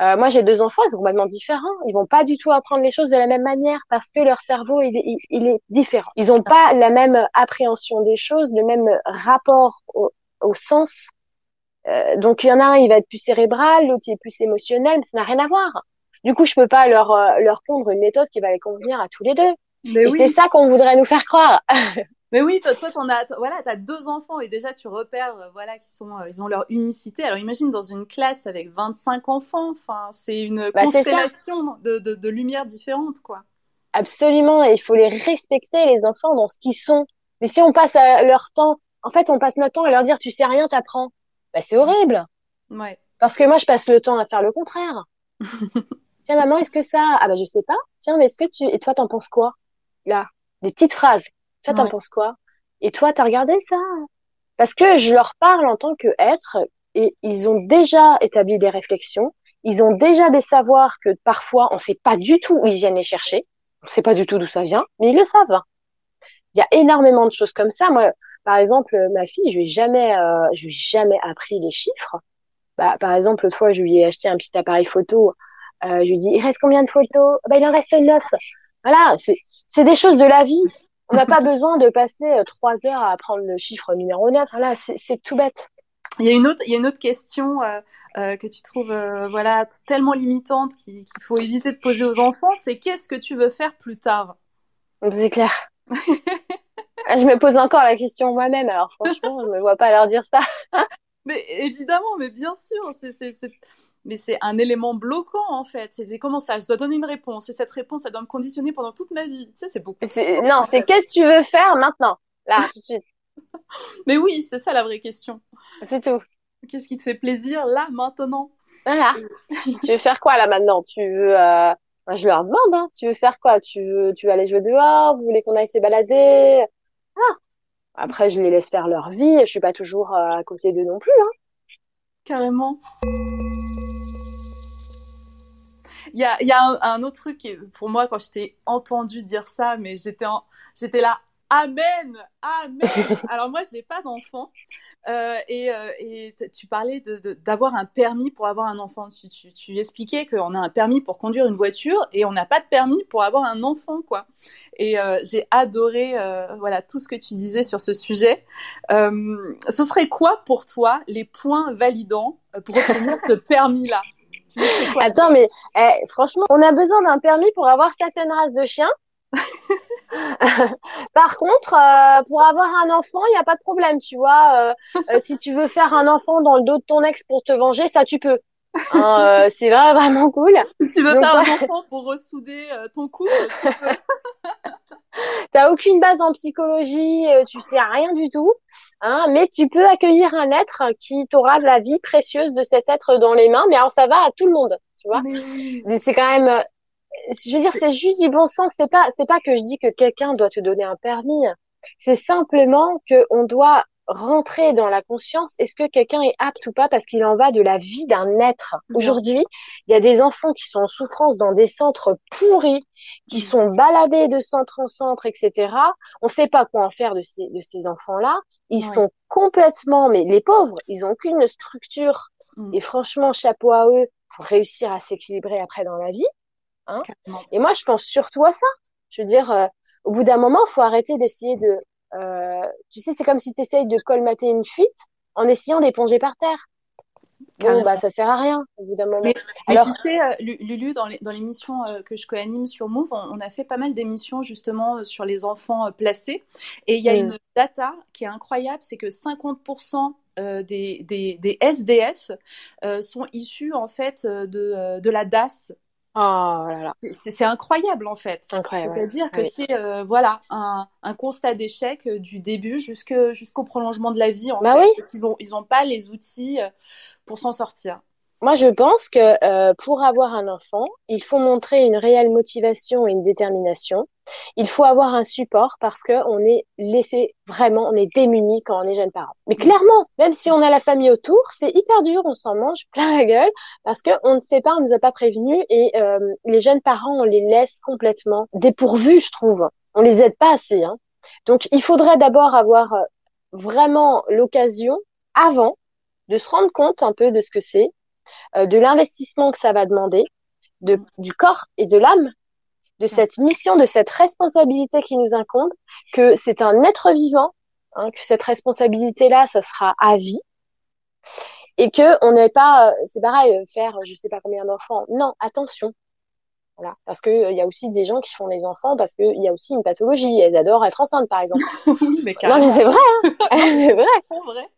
Euh, moi, j'ai deux enfants, ils sont complètement différents. Ils vont pas du tout apprendre les choses de la même manière parce que leur cerveau, il, il, il est différent. Ils ont pas la même appréhension des choses, le même rapport au, au sens euh, donc il y en a un, il va être plus cérébral, l'autre il est plus émotionnel, mais ça n'a rien à voir. Du coup, je peux pas leur euh, leur pondre une méthode qui va les convenir à tous les deux. Mais et c'est ça qu'on voudrait nous faire croire. Mais oui, toi, toi, t'en as, voilà, t'as deux enfants et déjà tu repères, euh, voilà, qui sont, ils ont leur unicité. Alors imagine dans une classe avec 25 enfants, enfin, c'est une bah, constellation de, de, de lumières différentes, quoi. Absolument, et il faut les respecter les enfants dans ce qu'ils sont. Mais si on passe leur temps, en fait, on passe notre temps à leur dire, tu sais rien, t'apprends bah, c'est horrible. Ouais. Parce que moi, je passe le temps à faire le contraire. Tiens, maman, est-ce que ça? Ah bah je sais pas. Tiens, mais est-ce que tu et toi t'en penses quoi? Là, des petites phrases. Toi t'en penses quoi? Et toi t'as regardé ça? Parce que je leur parle en tant que être et ils ont déjà établi des réflexions. Ils ont déjà des savoirs que parfois on sait pas du tout où ils viennent les chercher. On sait pas du tout d'où ça vient, mais ils le savent. Il y a énormément de choses comme ça. Moi, par exemple, ma fille, je lui ai jamais, euh, je lui ai jamais appris les chiffres. Bah, par exemple, l'autre fois, je lui ai acheté un petit appareil photo. Euh, je lui ai dit, il reste combien de photos? Bah, il en reste neuf. Voilà, c'est des choses de la vie. On n'a pas besoin de passer euh, trois heures à apprendre le chiffre numéro 9. Voilà, c'est, tout bête. Il y a une autre, il y a une autre question euh, euh que tu trouves, euh, voilà, tellement limitante qu'il, faut éviter de poser aux enfants. C'est qu'est-ce que tu veux faire plus tard? C'est clair. Ah, je me pose encore la question moi-même, alors franchement, je me vois pas leur dire ça. mais évidemment, mais bien sûr, c'est... mais c'est un élément bloquant en fait. C'est comment ça Je dois donner une réponse et cette réponse, elle doit me conditionner pendant toute ma vie. Tu sais, c'est beaucoup. Non, c'est qu'est-ce que tu veux faire maintenant, là, tout de suite. mais oui, c'est ça la vraie question. C'est tout. Qu'est-ce qui te fait plaisir là, maintenant? Voilà. tu veux faire quoi là maintenant? Tu veux euh... Je leur demande, hein. tu veux faire quoi? Tu veux, tu veux aller jouer dehors? Vous voulez qu'on aille se balader? Ah. Après, je les laisse faire leur vie. Je suis pas toujours euh, à côté d'eux non plus. Hein. Carrément. Il y a, y a un, autre truc pour moi quand je t'ai entendu dire ça, mais j'étais là Amen, amen. Alors moi, je n'ai pas d'enfant euh, et, euh, et tu parlais d'avoir de, un permis pour avoir un enfant. Tu, tu, tu expliquais qu'on a un permis pour conduire une voiture et on n'a pas de permis pour avoir un enfant, quoi. Et euh, j'ai adoré, voilà, tout ce que tu disais sur ce sujet. Ce serait quoi pour toi les points validants pour obtenir ce permis-là? Attends, mais eh, franchement, on a besoin d'un permis pour avoir certaines races de chiens. Par contre, euh, pour avoir un enfant, il n'y a pas de problème, tu vois. Euh, euh, si tu veux faire un enfant dans le dos de ton ex pour te venger, ça tu peux. Hein, c'est vraiment cool. Si tu veux faire un enfant pour ressouder ton couple, T'as aucune base en psychologie, tu sais rien du tout, hein, mais tu peux accueillir un être qui t'aura la vie précieuse de cet être dans les mains. Mais alors ça va à tout le monde, tu vois. C'est quand même je veux dire, c'est juste du bon sens. C'est pas, c'est pas que je dis que quelqu'un doit te donner un permis. C'est simplement que on doit rentrer dans la conscience. Est-ce que quelqu'un est apte ou pas parce qu'il en va de la vie d'un être? Aujourd'hui, il y a des enfants qui sont en souffrance dans des centres pourris, qui mm. sont baladés de centre en centre, etc. On ne sait pas quoi en faire de ces, de ces enfants-là. Ils sont complètement, mais les pauvres, ils ont aucune structure. Mm. Et franchement, chapeau à eux pour réussir à s'équilibrer après dans la vie. Hein et moi, je pense surtout à ça. Je veux dire, euh, au bout d'un moment, il faut arrêter d'essayer de... Euh, tu sais, c'est comme si tu essayes de colmater une fuite en essayant d'éponger par terre. Bon, bah, ça sert à rien au bout d'un moment. Mais, Alors... tu sais, euh, Lulu, dans l'émission que je co-anime sur Move, on, a fait pas mal d'émissions justement sur les enfants placés. Et il y a mm. une data qui est incroyable, c'est que 50% des, des, des, SDF sont issus en fait de, de la DAS Oh c'est incroyable en fait. C'est-à-dire que c'est euh, voilà un, un constat d'échec euh, du début jusqu'au prolongement de la vie en bah fait, oui. parce qu'ils ont ils ont pas les outils euh, pour s'en sortir. Moi, je pense que euh, pour avoir un enfant, il faut montrer une réelle motivation et une détermination. Il faut avoir un support parce que on est laissé vraiment, on est démuni quand on est jeune parent. Mais clairement, même si on a la famille autour, c'est hyper dur, on s'en mange plein la gueule parce que on ne sait pas, on nous a pas prévenus et euh, les jeunes parents, on les laisse complètement dépourvus, je trouve. On les aide pas assez. Hein. Donc, il faudrait d'abord avoir euh, vraiment l'occasion avant de se rendre compte un peu de ce que c'est, euh, de l'investissement que ça va demander, de, du corps et de l'âme, de cette mission, de cette responsabilité qui nous incombe, que c'est un être vivant, hein, que cette responsabilité-là, ça sera à vie, et que on n'est pas, euh, c'est pareil, euh, faire je sais pas combien d'enfants. Non, attention. Voilà, parce que il y a aussi des gens qui font des enfants parce qu'il y a aussi une pathologie. Elles adorent être enceintes, par exemple. mais non, mais c'est vrai, hein c'est vrai. vrai.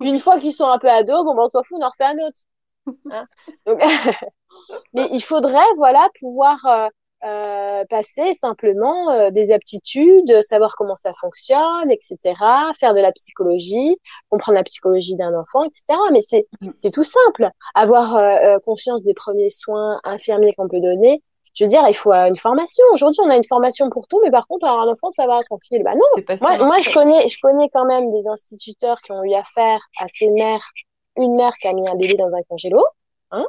Une fois qu'ils sont un peu ados, bon, ben, on s'en fout, on en refait un autre. Hein Donc, mais il faudrait, voilà, pouvoir euh, euh, passer simplement euh, des aptitudes, savoir comment ça fonctionne, etc., faire de la psychologie, comprendre la psychologie d'un enfant, etc. Mais c'est mm. c'est tout simple. Avoir euh, conscience des premiers soins infirmiers qu'on peut donner. Je veux dire, il faut une formation. Aujourd'hui, on a une formation pour tout, mais par contre, avoir un enfant, ça va tranquille. Bah non. Pas moi, moi, je connais, je connais quand même des instituteurs qui ont eu affaire à ces mères une mère qui a mis un bébé dans un congélo. Hein.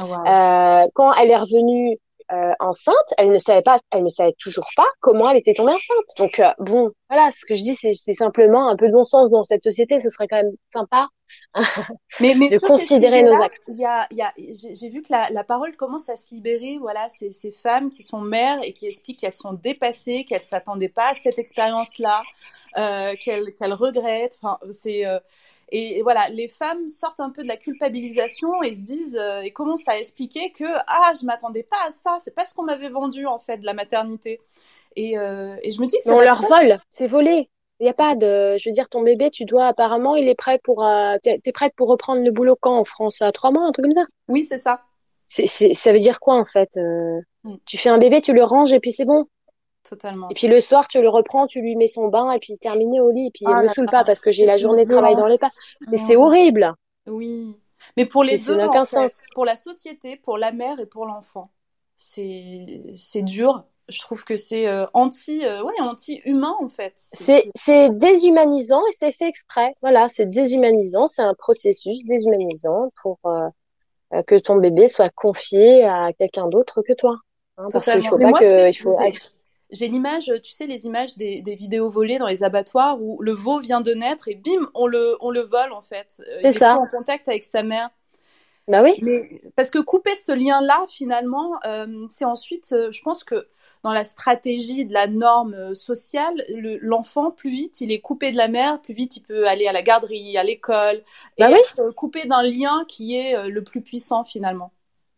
Oh, euh, quand elle est revenue euh, enceinte, elle ne savait pas, elle ne savait toujours pas comment elle était tombée enceinte. Donc euh, bon, voilà, ce que je dis, c'est simplement un peu de bon sens dans cette société. Ce serait quand même sympa mais, mais de considérer nos actes. Il y a, il y a, j'ai vu que la, la, parole commence à se libérer. Voilà, ces, ces femmes qui sont mères et qui expliquent qu'elles sont dépassées, qu'elles s'attendaient pas à cette expérience-là, euh, qu'elles qu'elles regrettent. Enfin, c'est et, voilà, les femmes sortent un peu de la culpabilisation et se disent euh, et commencent à expliquer que ah je m'attendais pas à ça, c'est pas ce qu'on m'avait vendu en fait de la maternité. Et, euh, et je me dis que ça on leur vole, c'est volé. Il n'y a pas de, je veux dire, ton bébé, tu dois apparemment, il est prêt pour, euh, t'es es prête pour reprendre le boulot quand en France à trois mois, un truc comme ça? Oui, c'est ça. C'est, ça veut dire quoi en fait mm. Tu fais un bébé, tu le ranges et puis c'est bon? Totalement. Et puis le soir, tu le reprends, tu lui mets son bain et puis terminé au lit. Et puis oh me saoule pas parce que j'ai la journée de travail dans les pas. Mais c'est horrible. Oui. Mais pour les deux, en pour la société, pour la mère et pour l'enfant, c'est dur. Je trouve que c'est euh, anti euh, ouais anti humain en fait. C'est déshumanisant et c'est fait exprès. Voilà, c'est déshumanisant. C'est un processus déshumanisant pour euh, que ton bébé soit confié à quelqu'un d'autre que toi. Hein, parce qu'il faut pas que il faut j'ai l'image, tu sais, les images des, des, vidéos volées dans les abattoirs où le veau vient de naître et bim, on le, on le vole en fait. Euh, c'est ça. en contact avec sa mère. Bah oui. Mais parce que couper ce lien-là, finalement, euh, c'est ensuite, euh, je pense que dans la stratégie de la norme sociale, l'enfant, plus vite il est coupé de la mère, plus vite il peut aller à la garderie, à l'école, bah et oui. être coupé d'un lien qui est le plus puissant finalement.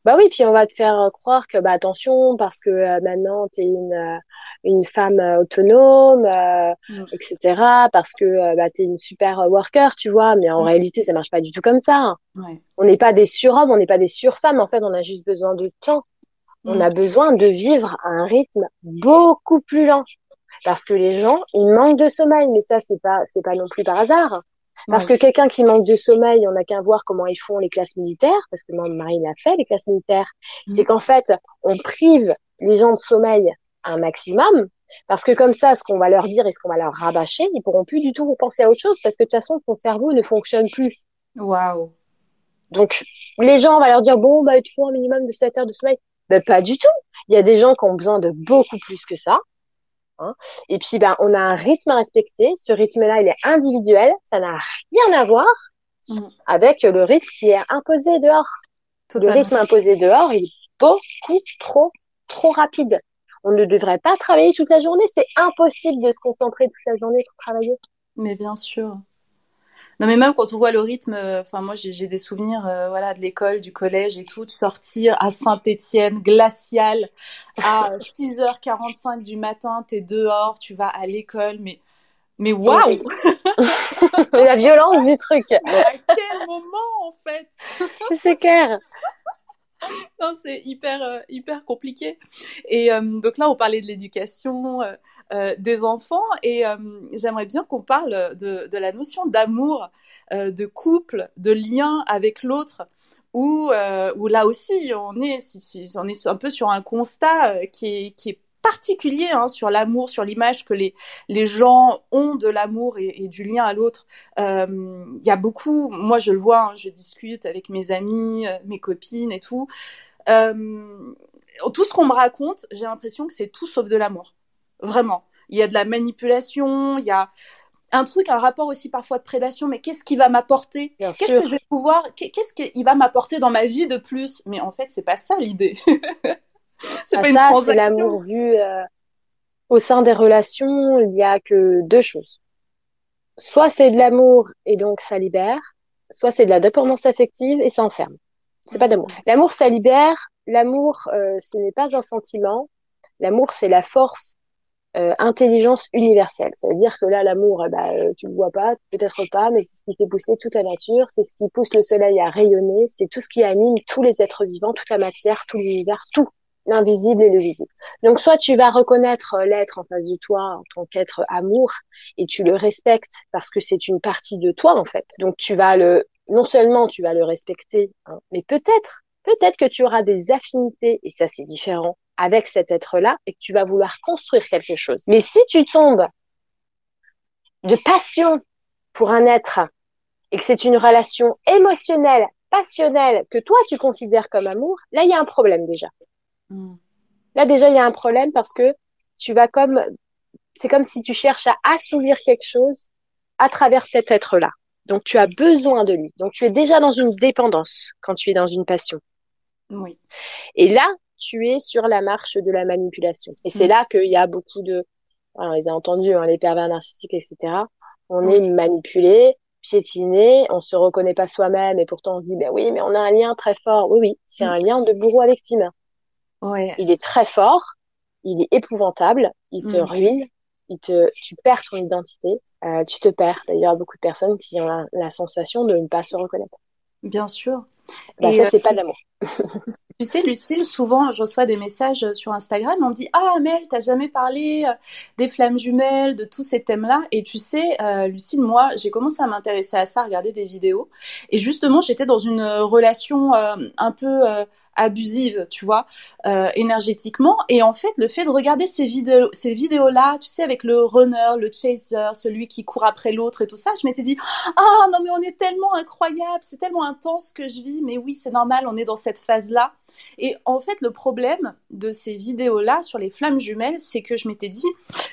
Bah oui, puis on va te faire euh, croire que bah attention parce que euh, maintenant tu es une euh, une femme autonome, mm. etc. Parce que bah t'es une super worker, tu vois. Mais en réalité, ça marche pas du tout comme ça. Ouais. On n'est pas des surhommes, on n'est pas des surfemmes. En fait, on a juste besoin de temps. On mm. a besoin de vivre à un rythme beaucoup plus lent. Parce que les gens, ils manquent de sommeil. Mais ça, c'est pas c'est pas non plus par hasard. Parce que quelqu'un qui manque de sommeil, on n'a qu'à voir comment ils font les classes militaires, parce que mon mari l'a fait, les classes militaires. Mm. C'est qu'en fait, on prive les gens de sommeil un maximum, parce que comme ça, ce qu'on va leur dire et ce qu'on va leur rabâcher, ils pourront plus du tout penser à autre chose, parce que de toute façon, ton cerveau ne fonctionne plus. Waouh. Donc, les gens, on va leur dire, bon, bah, il te faut un minimum de 7 heures de sommeil. Ben, pas du tout. Il y a des gens qui ont besoin de beaucoup plus que ça. Hein. Et puis, ben, on a un rythme à respecter. Ce rythme-là, il est individuel. Ça n'a rien à voir mm. avec le rythme qui est imposé dehors. Le rythme imposé dehors, il est beaucoup trop, trop rapide. On ne devrait pas travailler toute la journée. C'est impossible de se concentrer toute la journée pour travailler. Mais bien sûr. Non, mais même quand on voit le rythme, euh, enfin, moi, j'ai des souvenirs, euh, voilà, de l'école, du collège et tout, de sortir à Saint-Étienne, glacial, à 6h45 du matin, t'es dehors, tu vas à l'école, mais, mais waouh! La violence du truc. à quel moment, en fait? C'est clair. Non, c'est hyper, euh, hyper compliqué. Et euh, donc là, on parlait de l'éducation euh, des enfants et j'aimerais bien qu'on parle de, de, la notion d'amour, de couple, de lien avec l'autre. Où, où là aussi, on est, on est un peu sur un constat qui est, qui est particulier hein, sur l'amour, sur l'image que les, les gens ont de l'amour et, du lien à l'autre. Il euh, y a beaucoup, moi je le vois, hein, je discute avec mes amis, euh, mes copines et tout. Euh, tout ce qu'on me raconte, j'ai l'impression que c'est tout sauf de l'amour. Vraiment. Il y a de la manipulation, il y a un truc, un rapport aussi parfois de prédation, mais qu'est-ce qui va m'apporter? Qu'est-ce que je vais pouvoir Qu'est-ce qu'il va m'apporter dans ma vie de plus? Mais en fait, c'est pas ça l'idée. c'est pas une transaction. C'est l'amour vu euh, au sein des relations. Il n'y a que deux choses. Soit c'est de l'amour et donc ça libère, soit c'est de la dépendance affective et ça enferme. C'est pas d'amour. L'amour, ça libère. L'amour, euh, ce n'est pas un sentiment. L'amour, c'est la force euh, intelligence universelle. Ça veut dire que là, l'amour, eh ben, tu le vois pas, peut-être pas, mais c'est ce qui fait pousser toute la nature, c'est ce qui pousse le soleil à rayonner, c'est tout ce qui anime tous les êtres vivants, toute la matière, tout l'univers, tout l'invisible et le visible. Donc soit tu vas reconnaître euh, l'être en face de toi en tant qu'être amour et tu le respectes parce que c'est une partie de toi en fait. Donc tu vas le non seulement tu vas le respecter, hein, mais peut-être peut-être que tu auras des affinités et ça c'est différent avec cet être-là et que tu vas vouloir construire quelque chose. Mais si tu tombes de passion pour un être et que c'est une relation émotionnelle, passionnelle que toi tu considères comme amour, là il y a un problème déjà. Mm. Là, déjà, il y a un problème parce que tu vas comme, c'est comme si tu cherches à assouvir quelque chose à travers cet être-là. Donc, tu as besoin de lui. Donc, tu es déjà dans une dépendance quand tu es dans une passion. Oui. Et là, tu es sur la marche de la manipulation. Et c'est mm. là qu'il y a beaucoup de, alors, ils ont entendu, hein, les pervers narcissiques, etc. On est manipulé, piétiné, on se reconnaît pas soi-même et pourtant on se dit, ben oui, mais on a un lien très fort. Oui, oui, c'est mm. un lien de bourreau à victime. Il est très fort, il est épouvantable, il te mm. ruine, il te, tu perds ton identité, euh, tu te perds. D'ailleurs, beaucoup de personnes qui ont la, sensation de ne pas se reconnaître. Bien sûr. Bah, ça, c'est euh, pas d'amour. tu sais, Lucille, souvent, je reçois des messages sur Instagram, on me dit Ah, Mel, t'as jamais parlé euh, des flammes jumelles, de tous ces thèmes-là. Et tu sais, euh, Lucille, moi, j'ai commencé à m'intéresser à ça, à regarder des vidéos. Et justement, j'étais dans une relation un peu abusive, tu vois, euh, énergétiquement. Et en fait, le fait de regarder ces vidéos, ces vidéos-là, tu sais, avec le runner, le chaser, celui qui court après l'autre et tout ça, je m'étais dit, ah non mais on est tellement incroyable, c'est tellement intense que je vis mais oui, c'est normal, on est dans cette phase-là. Et en fait, le problème de ces vidéos-là sur les flammes jumelles, c'est que je m'étais dit,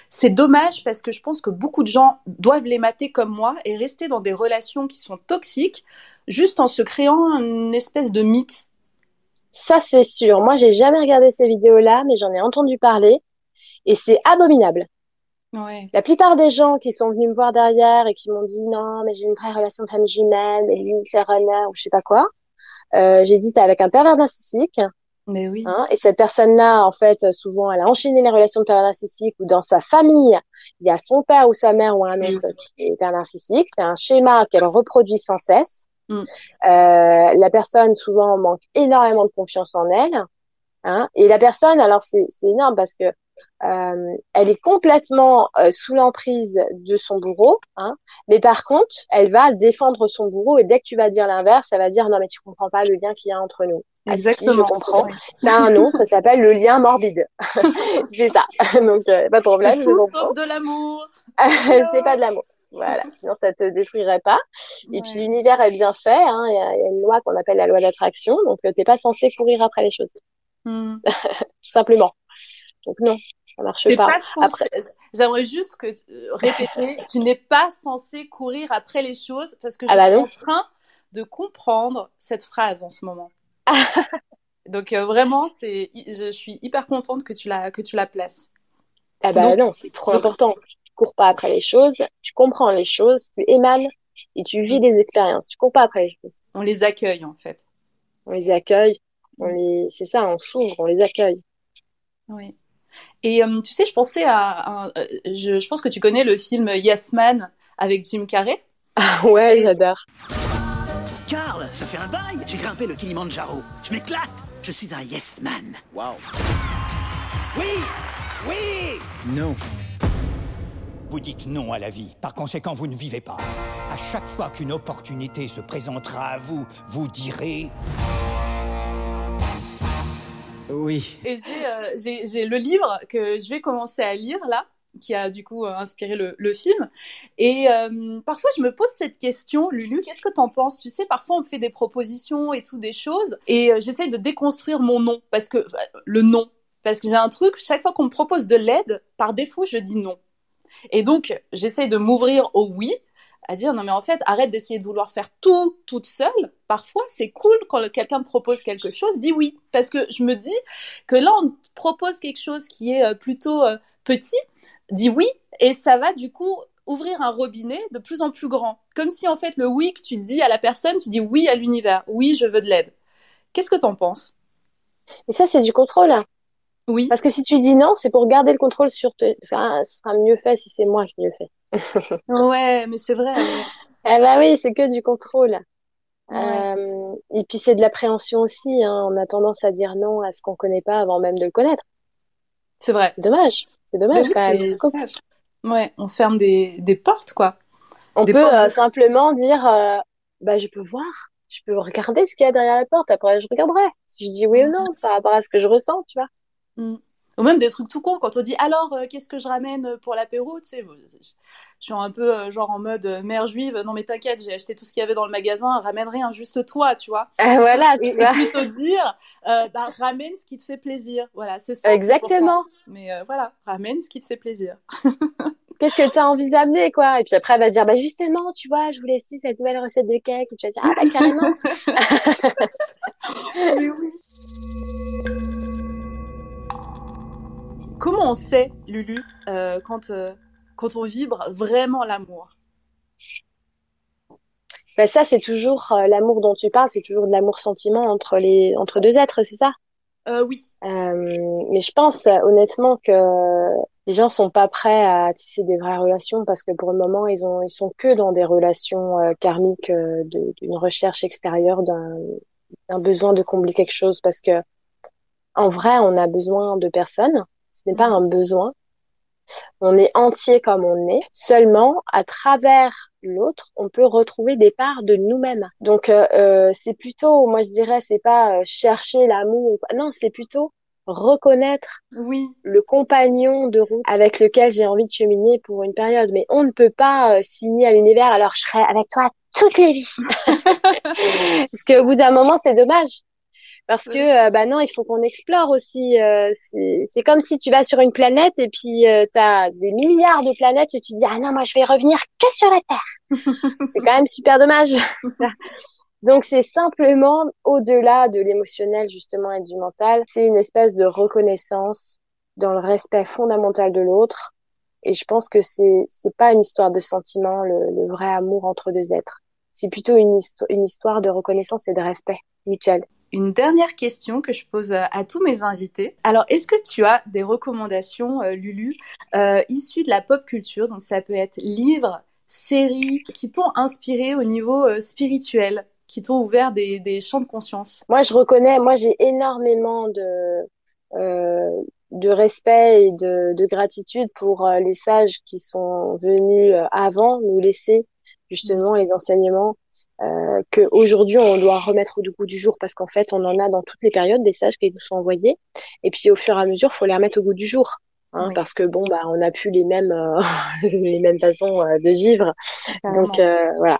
c'est dommage parce que je pense que beaucoup de gens doivent les mater comme moi et rester dans des relations qui sont toxiques, juste en se créant une espèce de mythe. Ça, c'est sûr. Moi, j'ai jamais regardé ces vidéos-là, mais j'en ai entendu parler et c'est abominable. Ouais. La plupart des gens qui sont venus me voir derrière et qui m'ont dit non, mais j'ai une vraie relation de famille jumelle, mais c'est runner ou je sais pas quoi, euh, j'ai dit t'es avec un pervers narcissique. Mais oui. Hein, et cette personne-là, en fait, souvent, elle a enchaîné les relations de pervers narcissique ou dans sa famille, il y a son père ou sa mère ou un autre qui est pervers narcissique. C'est un schéma qu'elle reproduit sans cesse. Mm. Euh, la personne, souvent, manque énormément de confiance en elle. Hein, et la personne, alors c'est énorme parce que euh, elle est complètement euh, sous l'emprise de son bourreau, hein, mais par contre, elle va défendre son bourreau et dès que tu vas dire l'inverse, elle va dire non mais tu comprends pas le lien qu'il y a entre nous. Exactement. Ah, si, je comprends. Ça a un nom, ça s'appelle le lien morbide. c'est ça. Donc euh, pas de problème. Tout sauf de l'amour. c'est pas de l'amour. Voilà, sinon ça te détruirait pas. Et Ouais. puis l'univers est bien fait. Hein. Il y, a, il y a une loi qu'on appelle la loi d'attraction. Donc euh, t'es pas censé courir après les choses, Hmm. tout simplement. Donc non, ça marche pas. pas censé- Après, J'aimerais juste que euh, répéter, tu n'es pas censé courir après les choses parce que je Ah bah suis non. en train de comprendre cette phrase en ce moment. Donc euh, vraiment, c'est, je suis hyper contente que tu la que tu la places. ah bah Donc- non, c'est trop donc- important. Tu cours pas après les choses, tu comprends les choses, tu émanes et tu vis des expériences. Tu cours pas après les choses. On les accueille en fait. On les accueille, on les, c'est ça, on s'ouvre, on les accueille. Oui. Et euh, tu sais, je pensais à, un- euh, je, je pense que tu connais le film Yes Man avec Jim Carrey. Ah ouais, j'adore. Karl, ça fait un bail J'ai grimpé le Kilimandjaro. Je m'éclate Je suis un yes man. Wow. Oui Oui Non. Vous dites non à la vie. Par conséquent, vous ne vivez pas. À chaque fois qu'une opportunité se présentera à vous, vous direz Oui. Et j'ai euh, j'ai j'ai le livre que je vais commencer à lire là, qui a du coup euh, inspiré le, le film. Et euh, parfois je me pose cette question, Lulu, qu'est-ce que t'en penses? Tu sais, parfois on me fait des propositions et tout des choses, et euh, j'essaye de déconstruire mon nom parce que bah, le nom, parce que j'ai un truc, chaque fois qu'on me propose de l'aide, par défaut je dis non. Et donc j'essaye de m'ouvrir au oui à dire non mais en fait arrête d'essayer de vouloir faire tout toute seule. Parfois c'est cool quand quelqu'un te propose quelque chose, dis oui parce que je me dis que là on te propose quelque chose qui est euh, plutôt euh, petit, dis oui et ça va du coup ouvrir un robinet de plus en plus grand. Comme si en fait le oui que tu dis à la personne, tu dis oui à l'univers, oui je veux de l'aide. Qu'est-ce que t'en penses? Et ça, c'est du contrôle. hein. Oui. Parce que si tu dis non, c'est pour garder le contrôle sur te... Ça sera mieux fait si c'est moi qui le fais. Ouais, mais c'est vrai. Eh bah oui, c'est que du contrôle. Ouais. Euh, et puis c'est de l'appréhension aussi. Hein. On a tendance à dire non à ce qu'on connaît pas avant même de le connaître. C'est vrai. C'est dommage. C'est dommage oui, quand même. dommage. Ouais, on ferme des, des portes quoi. On Des peut portes euh, simplement dire, euh, bah je peux voir, je peux regarder ce qu'il y a derrière la porte. Après, je regarderai. Si je dis oui ou non par rapport à ce que je ressens, tu vois. Mm. Ou même des trucs tout cons, quand on dit alors euh, qu'est-ce que je ramène pour l'apéro, tu sais, je je suis un peu euh, genre en mode euh, mère juive, non mais t'inquiète, j'ai acheté tout ce qu'il y avait dans le magasin, ramène rien, juste toi, tu vois. Ah, voilà, Et, tu et vois. plutôt dire, euh, bah, ramène ce qui te fait plaisir, voilà, c'est ça. Exactement. Mais euh, voilà, ramène ce qui te fait plaisir. Qu'est-ce que tu as envie d'amener, quoi? Et puis après, elle va dire, bah justement, tu vois, je voulais essayer cette nouvelle recette de cake. Et tu vas dire, ah bah carrément. Mais oui. Comment on sait, Lulu, euh, quand, euh, quand on vibre vraiment l'amour? Bah ça, c'est toujours euh, l'amour dont tu parles, c'est toujours de l'amour-sentiment entre les entre deux êtres, c'est ça? Oui. Mais je pense honnêtement que les gens sont pas prêts à tisser des vraies relations parce que pour le moment, ils ont ils sont que dans des relations karmiques d'une recherche extérieure, d'un besoin de combler quelque chose parce que en vrai, on a besoin de personne. Ce n'est pas un besoin. On est entier comme on est. Seulement, à travers l'autre, on peut retrouver des parts de nous-mêmes. Donc, euh, euh, c'est plutôt, moi je dirais, c'est pas euh, chercher l'amour. Non, c'est plutôt reconnaître Oui. le compagnon de route avec lequel j'ai envie de cheminer pour une période. Mais on ne peut pas euh, signer à l'univers. Alors, je serai avec toi toutes les vies. Parce qu'au bout d'un moment, c'est dommage. Parce que, euh, bah non, il faut qu'on explore aussi. Euh, c'est comme si tu vas sur une planète et puis euh, tu as des milliards de planètes et tu te dis, ah non, moi, je vais revenir que sur la Terre. c'est quand même super dommage. Donc, c'est simplement au-delà de l'émotionnel, justement, et du mental. C'est une espèce de reconnaissance dans le respect fondamental de l'autre. Et je pense que c'est c'est pas une histoire de sentiment, le, le vrai amour entre deux êtres. C'est plutôt une, une histoire de reconnaissance et de respect mutuel une dernière question que je pose à, tous mes invités. Alors, est-ce que tu as des recommandations, euh, Lulu, euh, issues de la pop culture? Donc, ça peut être livres, séries, qui t'ont inspiré au niveau euh, spirituel, qui t'ont ouvert des, des, champs de conscience? Moi, je reconnais, moi, j'ai énormément de de respect et de, de gratitude pour les sages qui sont venus avant nous laisser justement les enseignements euh, qu'aujourd'hui on doit remettre au goût du jour parce qu'en fait on en a dans toutes les périodes des sages qui nous sont envoyés et puis au fur et à mesure faut les remettre au goût du jour hein, parce que bon bah on n'a plus les mêmes euh, les mêmes façons euh, de vivre. Donc euh, voilà.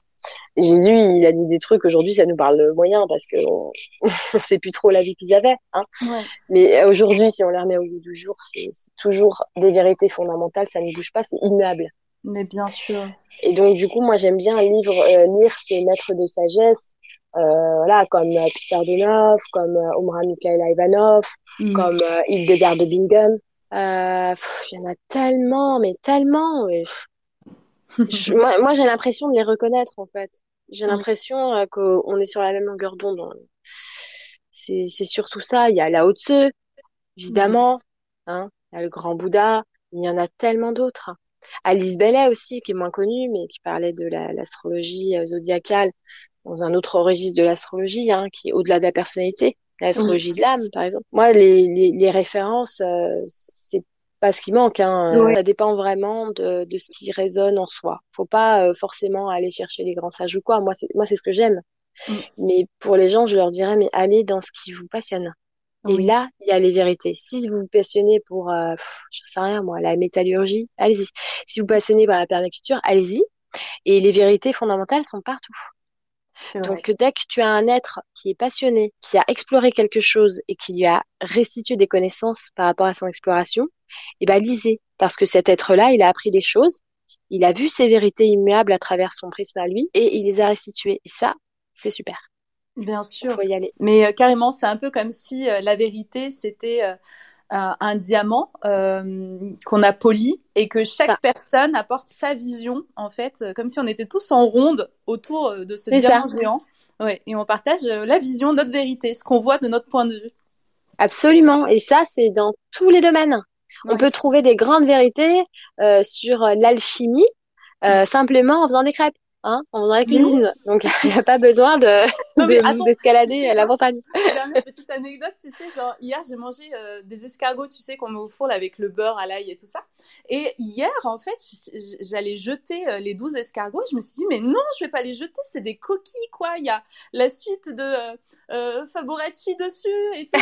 Jésus il a dit des trucs aujourd'hui ça nous parle moyen parce que on, on sait plus trop la vie qu'ils avaient hein. ouais. mais aujourd'hui si on les remet au goût du jour c'est toujours des vérités fondamentales ça ne bouge pas c'est immuable mais bien sûr et donc, du coup, moi, j'aime bien livre, euh, lire ces maîtres de sagesse, euh, voilà, comme euh, Peter Donov, comme euh, Omar Mikhail Ivanov, mm. comme euh, Hildegard de Bingen. Euh, il y en a tellement, mais tellement. Je, moi, moi j'ai l'impression de les reconnaître, en fait. J'ai mm. l'impression qu'on est sur la même longueur d'onde. C'est surtout ça. Il y a Lao Tzu, évidemment. Mm. Hein, il y a le grand Bouddha. Il y en a tellement d'autres. Alice Bellet aussi, qui est moins connue, mais qui parlait de l'astrologie la, euh, zodiacale dans un autre registre de l'astrologie, hein, qui est au-delà de la personnalité, l'astrologie de l'âme, par exemple. Moi, les, les, les références, euh, c'est pas ce qui manque. Hein. Ouais. Ça dépend vraiment de, de, ce qui résonne en soi. Faut pas euh, forcément aller chercher les grands sages ou quoi. Moi, c'est moi, c'est ce que j'aime. Mm. Mais pour les gens, je leur dirais, mais allez dans ce qui vous passionne. Et là, il y a les vérités. Si vous vous passionnez pour, euh, je sais rien moi, la métallurgie, allez-y. Si vous vous passionnez par la permaculture, allez-y. Et les vérités fondamentales sont partout. Donc dès que tu as un être qui est passionné, qui a exploré quelque chose et qui lui a restitué des connaissances par rapport à son exploration, eh ben lisez parce que cet être-là, il a appris des choses, il a vu ces vérités immuables à travers son prisme à lui et il les a restituées. Et ça, c'est super. Bien sûr. Faut y aller. Mais euh, carrément, c'est un peu comme si euh, la vérité, c'était euh, un diamant qu'on a poli et que chaque ça. personne apporte sa vision, en fait, comme si on était tous en ronde autour de ce diamant ça. géant. Ouais, et on partage la vision, notre vérité, ce qu'on voit de notre point de vue. Absolument. Et ça, c'est dans tous les domaines. Ouais. On peut trouver des grandes vérités sur l'alchimie euh, mmh. simplement en faisant des crêpes hein, on dans la cuisine. Mmh. Donc, il n'y a pas besoin de, d'escalader de, tu sais, la montagne. Dernière petite anecdote, tu sais, genre, hier, j'ai mangé euh, des escargots, tu sais, qu'on met au four avec le beurre à l'ail et tout ça. Et hier, en fait, j'allais jeter euh, les 12 escargots. Je me suis dit, mais non, je vais pas les jeter, c'est des coquilles, quoi. Il y a la suite de euh, Faboracci dessus et tout.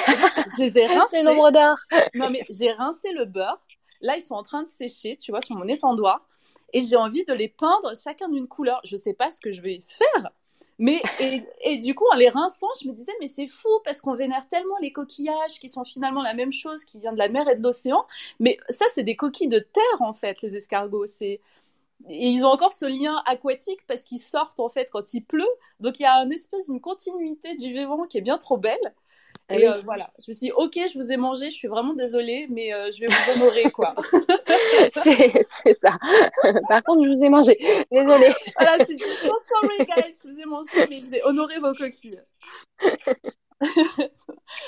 je les ai rincés. C'est l'ombre d'or. non, mais j'ai rincé le beurre. Là, ils sont en train de sécher, tu vois, sur mon étendoir et j'ai envie de les peindre chacun d'une couleur. Je sais pas ce que je vais faire. Mais et, et, du coup, en les rinçant, je me disais, mais c'est fou parce qu'on vénère tellement les coquillages qui sont finalement la même chose, qui vient de la mer et de l'océan. Mais ça, c'est des coquilles de terre en fait, les escargots. C'est et ils ont encore ce lien aquatique parce qu'ils sortent en fait quand il pleut. Donc il y a une espèce d'une continuité du vivant qui est bien trop belle. Et oui. euh, voilà, je me suis dit, ok, je vous ai mangé, je suis vraiment désolée, mais euh, je vais vous honorer, quoi. c'est ça. Par contre, je vous ai mangé. Désolée. Voilà, je suis dit, so sorry, guys, je vous ai mangé, mais je vais honorer vos coquilles.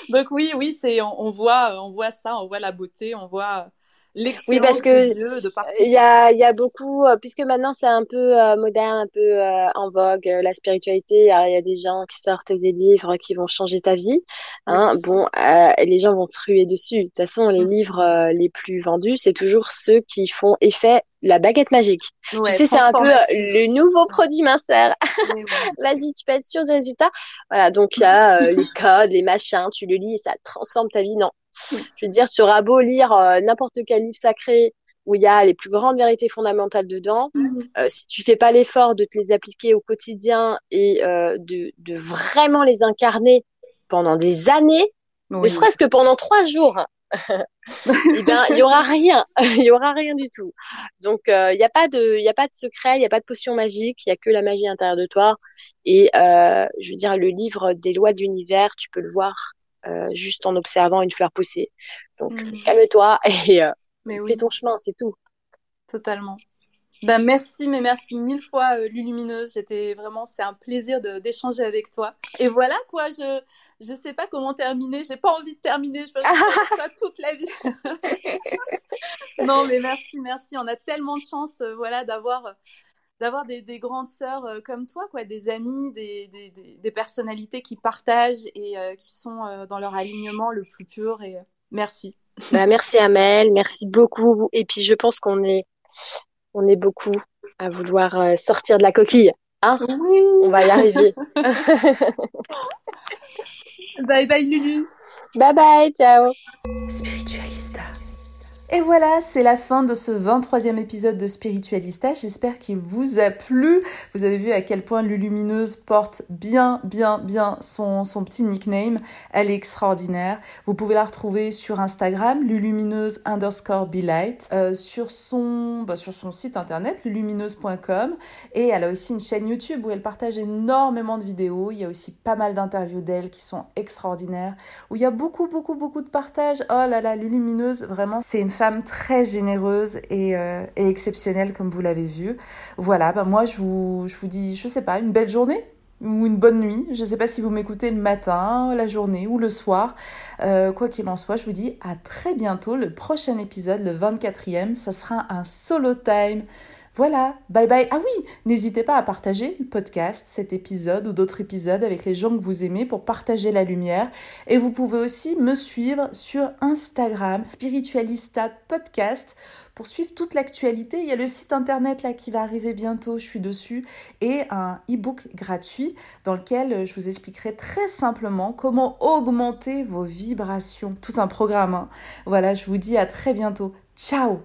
Donc oui, oui, c'est, on, on, voit, on voit ça, on voit la beauté, on voit oui, parce que il y a, y a beaucoup, euh, puisque maintenant c'est un peu euh, moderne, un peu euh, en vogue, la spiritualité. Il y, a des gens qui sortent des livres qui vont changer ta vie. Hein. Oui. Bon, euh, les gens vont se ruer dessus. De toute façon, les mmh. livres les plus vendus, c'est toujours ceux qui font effet la baguette magique. Ouais, tu sais, c'est un peu le nouveau produit minceur. Vas-y, tu peux être sûr du résultat. Voilà, donc il y a les codes, les machins, tu le lis et ça transforme ta vie. Non, je veux dire, tu auras beau lire euh, n'importe quel livre sacré, où il y a les plus grandes vérités fondamentales dedans. Mhm. Euh, si tu fais pas l'effort de te les appliquer au quotidien et euh, de, de vraiment les incarner pendant des années, ne Oui. serait-ce que pendant trois jours, eh ben il y aura rien, il y aura rien du tout. Donc euh, il n'y a pas de, il y a pas de secret, il y a pas de potion magique, il y a que la magie intérieure de toi. Et euh, je veux dire le livre des lois de l'univers, tu peux le voir juste en observant une fleur pousser. Donc Mhm. calme-toi et euh, Mais fais oui, ton chemin, c'est tout. totalement. Ben merci, mais merci mille fois, euh, Lulumineuse. J'étais vraiment, c'est un plaisir d'échanger avec toi. Et voilà quoi, je je sais pas comment terminer. J'ai pas envie de terminer. Je avec toi toute la vie. non, mais merci, merci. On a tellement de chance, euh, voilà, d'avoir d'avoir des, des grandes sœurs euh, comme toi, quoi, des amis, des, des, personnalités qui partagent et euh, qui sont euh, dans leur alignement le plus pur. Et merci. Bah, merci Amel, merci beaucoup. Et puis je pense qu'on est, on est beaucoup à vouloir sortir de la coquille. Hein? Oui. On va y arriver. Bye bye Lulu. bye bye, ciao. Spiritualista. Et voilà, c'est la fin de ce 23e épisode de Spiritualista. J'espère qu'il vous a plu. Vous avez vu à quel point Lulumineuse porte bien, bien, bien son, son petit nickname. Elle est extraordinaire. Vous pouvez la retrouver sur Instagram, lulumineuse underscore belight, euh, sur, son, bah, sur son site internet, lulumineuse.com. Et elle a aussi une chaîne YouTube où elle partage énormément de vidéos. Il y a aussi pas mal d'interviews d'elle qui sont extraordinaires où il y a beaucoup, beaucoup, beaucoup de partage. Oh là là, Lulumineuse, vraiment, c'est une femme très généreuse et, euh, et exceptionnelle, comme vous l'avez vu. Voilà, bah moi, je vous, je vous dis, je sais pas, une belle journée ou une bonne nuit. Je sais pas si vous m'écoutez le matin, la journée ou le soir. Euh, quoi qu'il en soit, je vous dis à très bientôt. Le prochain épisode, le 24e, ça sera un solo time. Voilà, bye bye. Ah oui, n'hésitez pas à partager le podcast, cet épisode ou d'autres épisodes avec les gens que vous aimez pour partager la lumière. Et vous pouvez aussi me suivre sur Instagram, Spiritualista Podcast, pour suivre toute l'actualité. Il y a le site internet là qui va arriver bientôt, je suis dessus, et un e-book gratuit dans lequel je vous expliquerai très simplement comment augmenter vos vibrations. Tout un programme. hein. Voilà, je vous dis à très bientôt. Ciao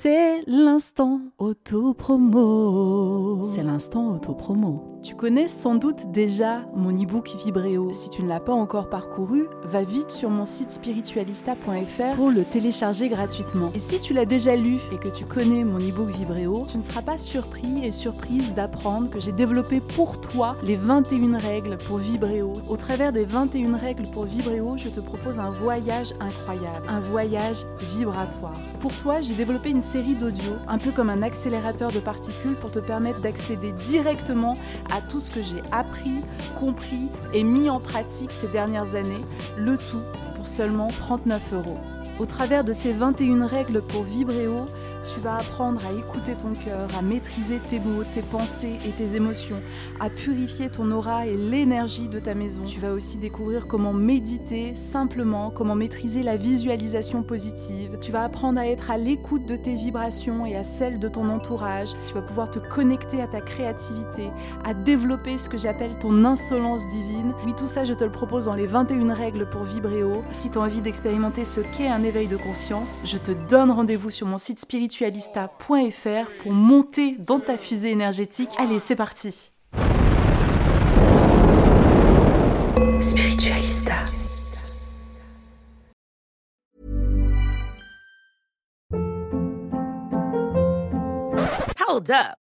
C'est l'instant auto-promo. C'est l'instant auto-promo. Tu connais sans doute déjà mon e-book Vibréo. Si tu ne l'as pas encore parcouru, va vite sur mon site spiritualista.fr pour le télécharger gratuitement. Et si tu l'as déjà lu et que tu connais mon e-book Vibréo, tu ne seras pas surpris et surprise d'apprendre que j'ai développé pour toi les 21 règles pour Vibréo. Au travers des 21 règles pour Vibréo, je te propose un voyage incroyable, un voyage vibratoire. Pour toi, j'ai développé une série d'audios, un peu comme un accélérateur de particules pour te permettre d'accéder directement à tout ce que j'ai appris, compris et mis en pratique ces dernières années, le tout pour seulement 39 euros. Au travers de ces 21 règles pour Vibréo, tu vas apprendre à écouter ton cœur, à maîtriser tes mots, tes pensées et tes émotions, à purifier ton aura et l'énergie de ta maison. Tu vas aussi découvrir comment méditer simplement, comment maîtriser la visualisation positive. Tu vas apprendre à être à l'écoute de tes vibrations et à celles de ton entourage. Tu vas pouvoir te connecter à ta créativité, à développer ce que j'appelle ton insolence divine. Oui, tout ça, je te le propose dans les 21 règles pour Vibréo. Si tu as envie d'expérimenter ce qu'est un éveil de conscience, je te donne rendez-vous sur mon site spiritualista.fr pour monter dans ta fusée énergétique. Allez, c'est parti Spiritualista. Hold up.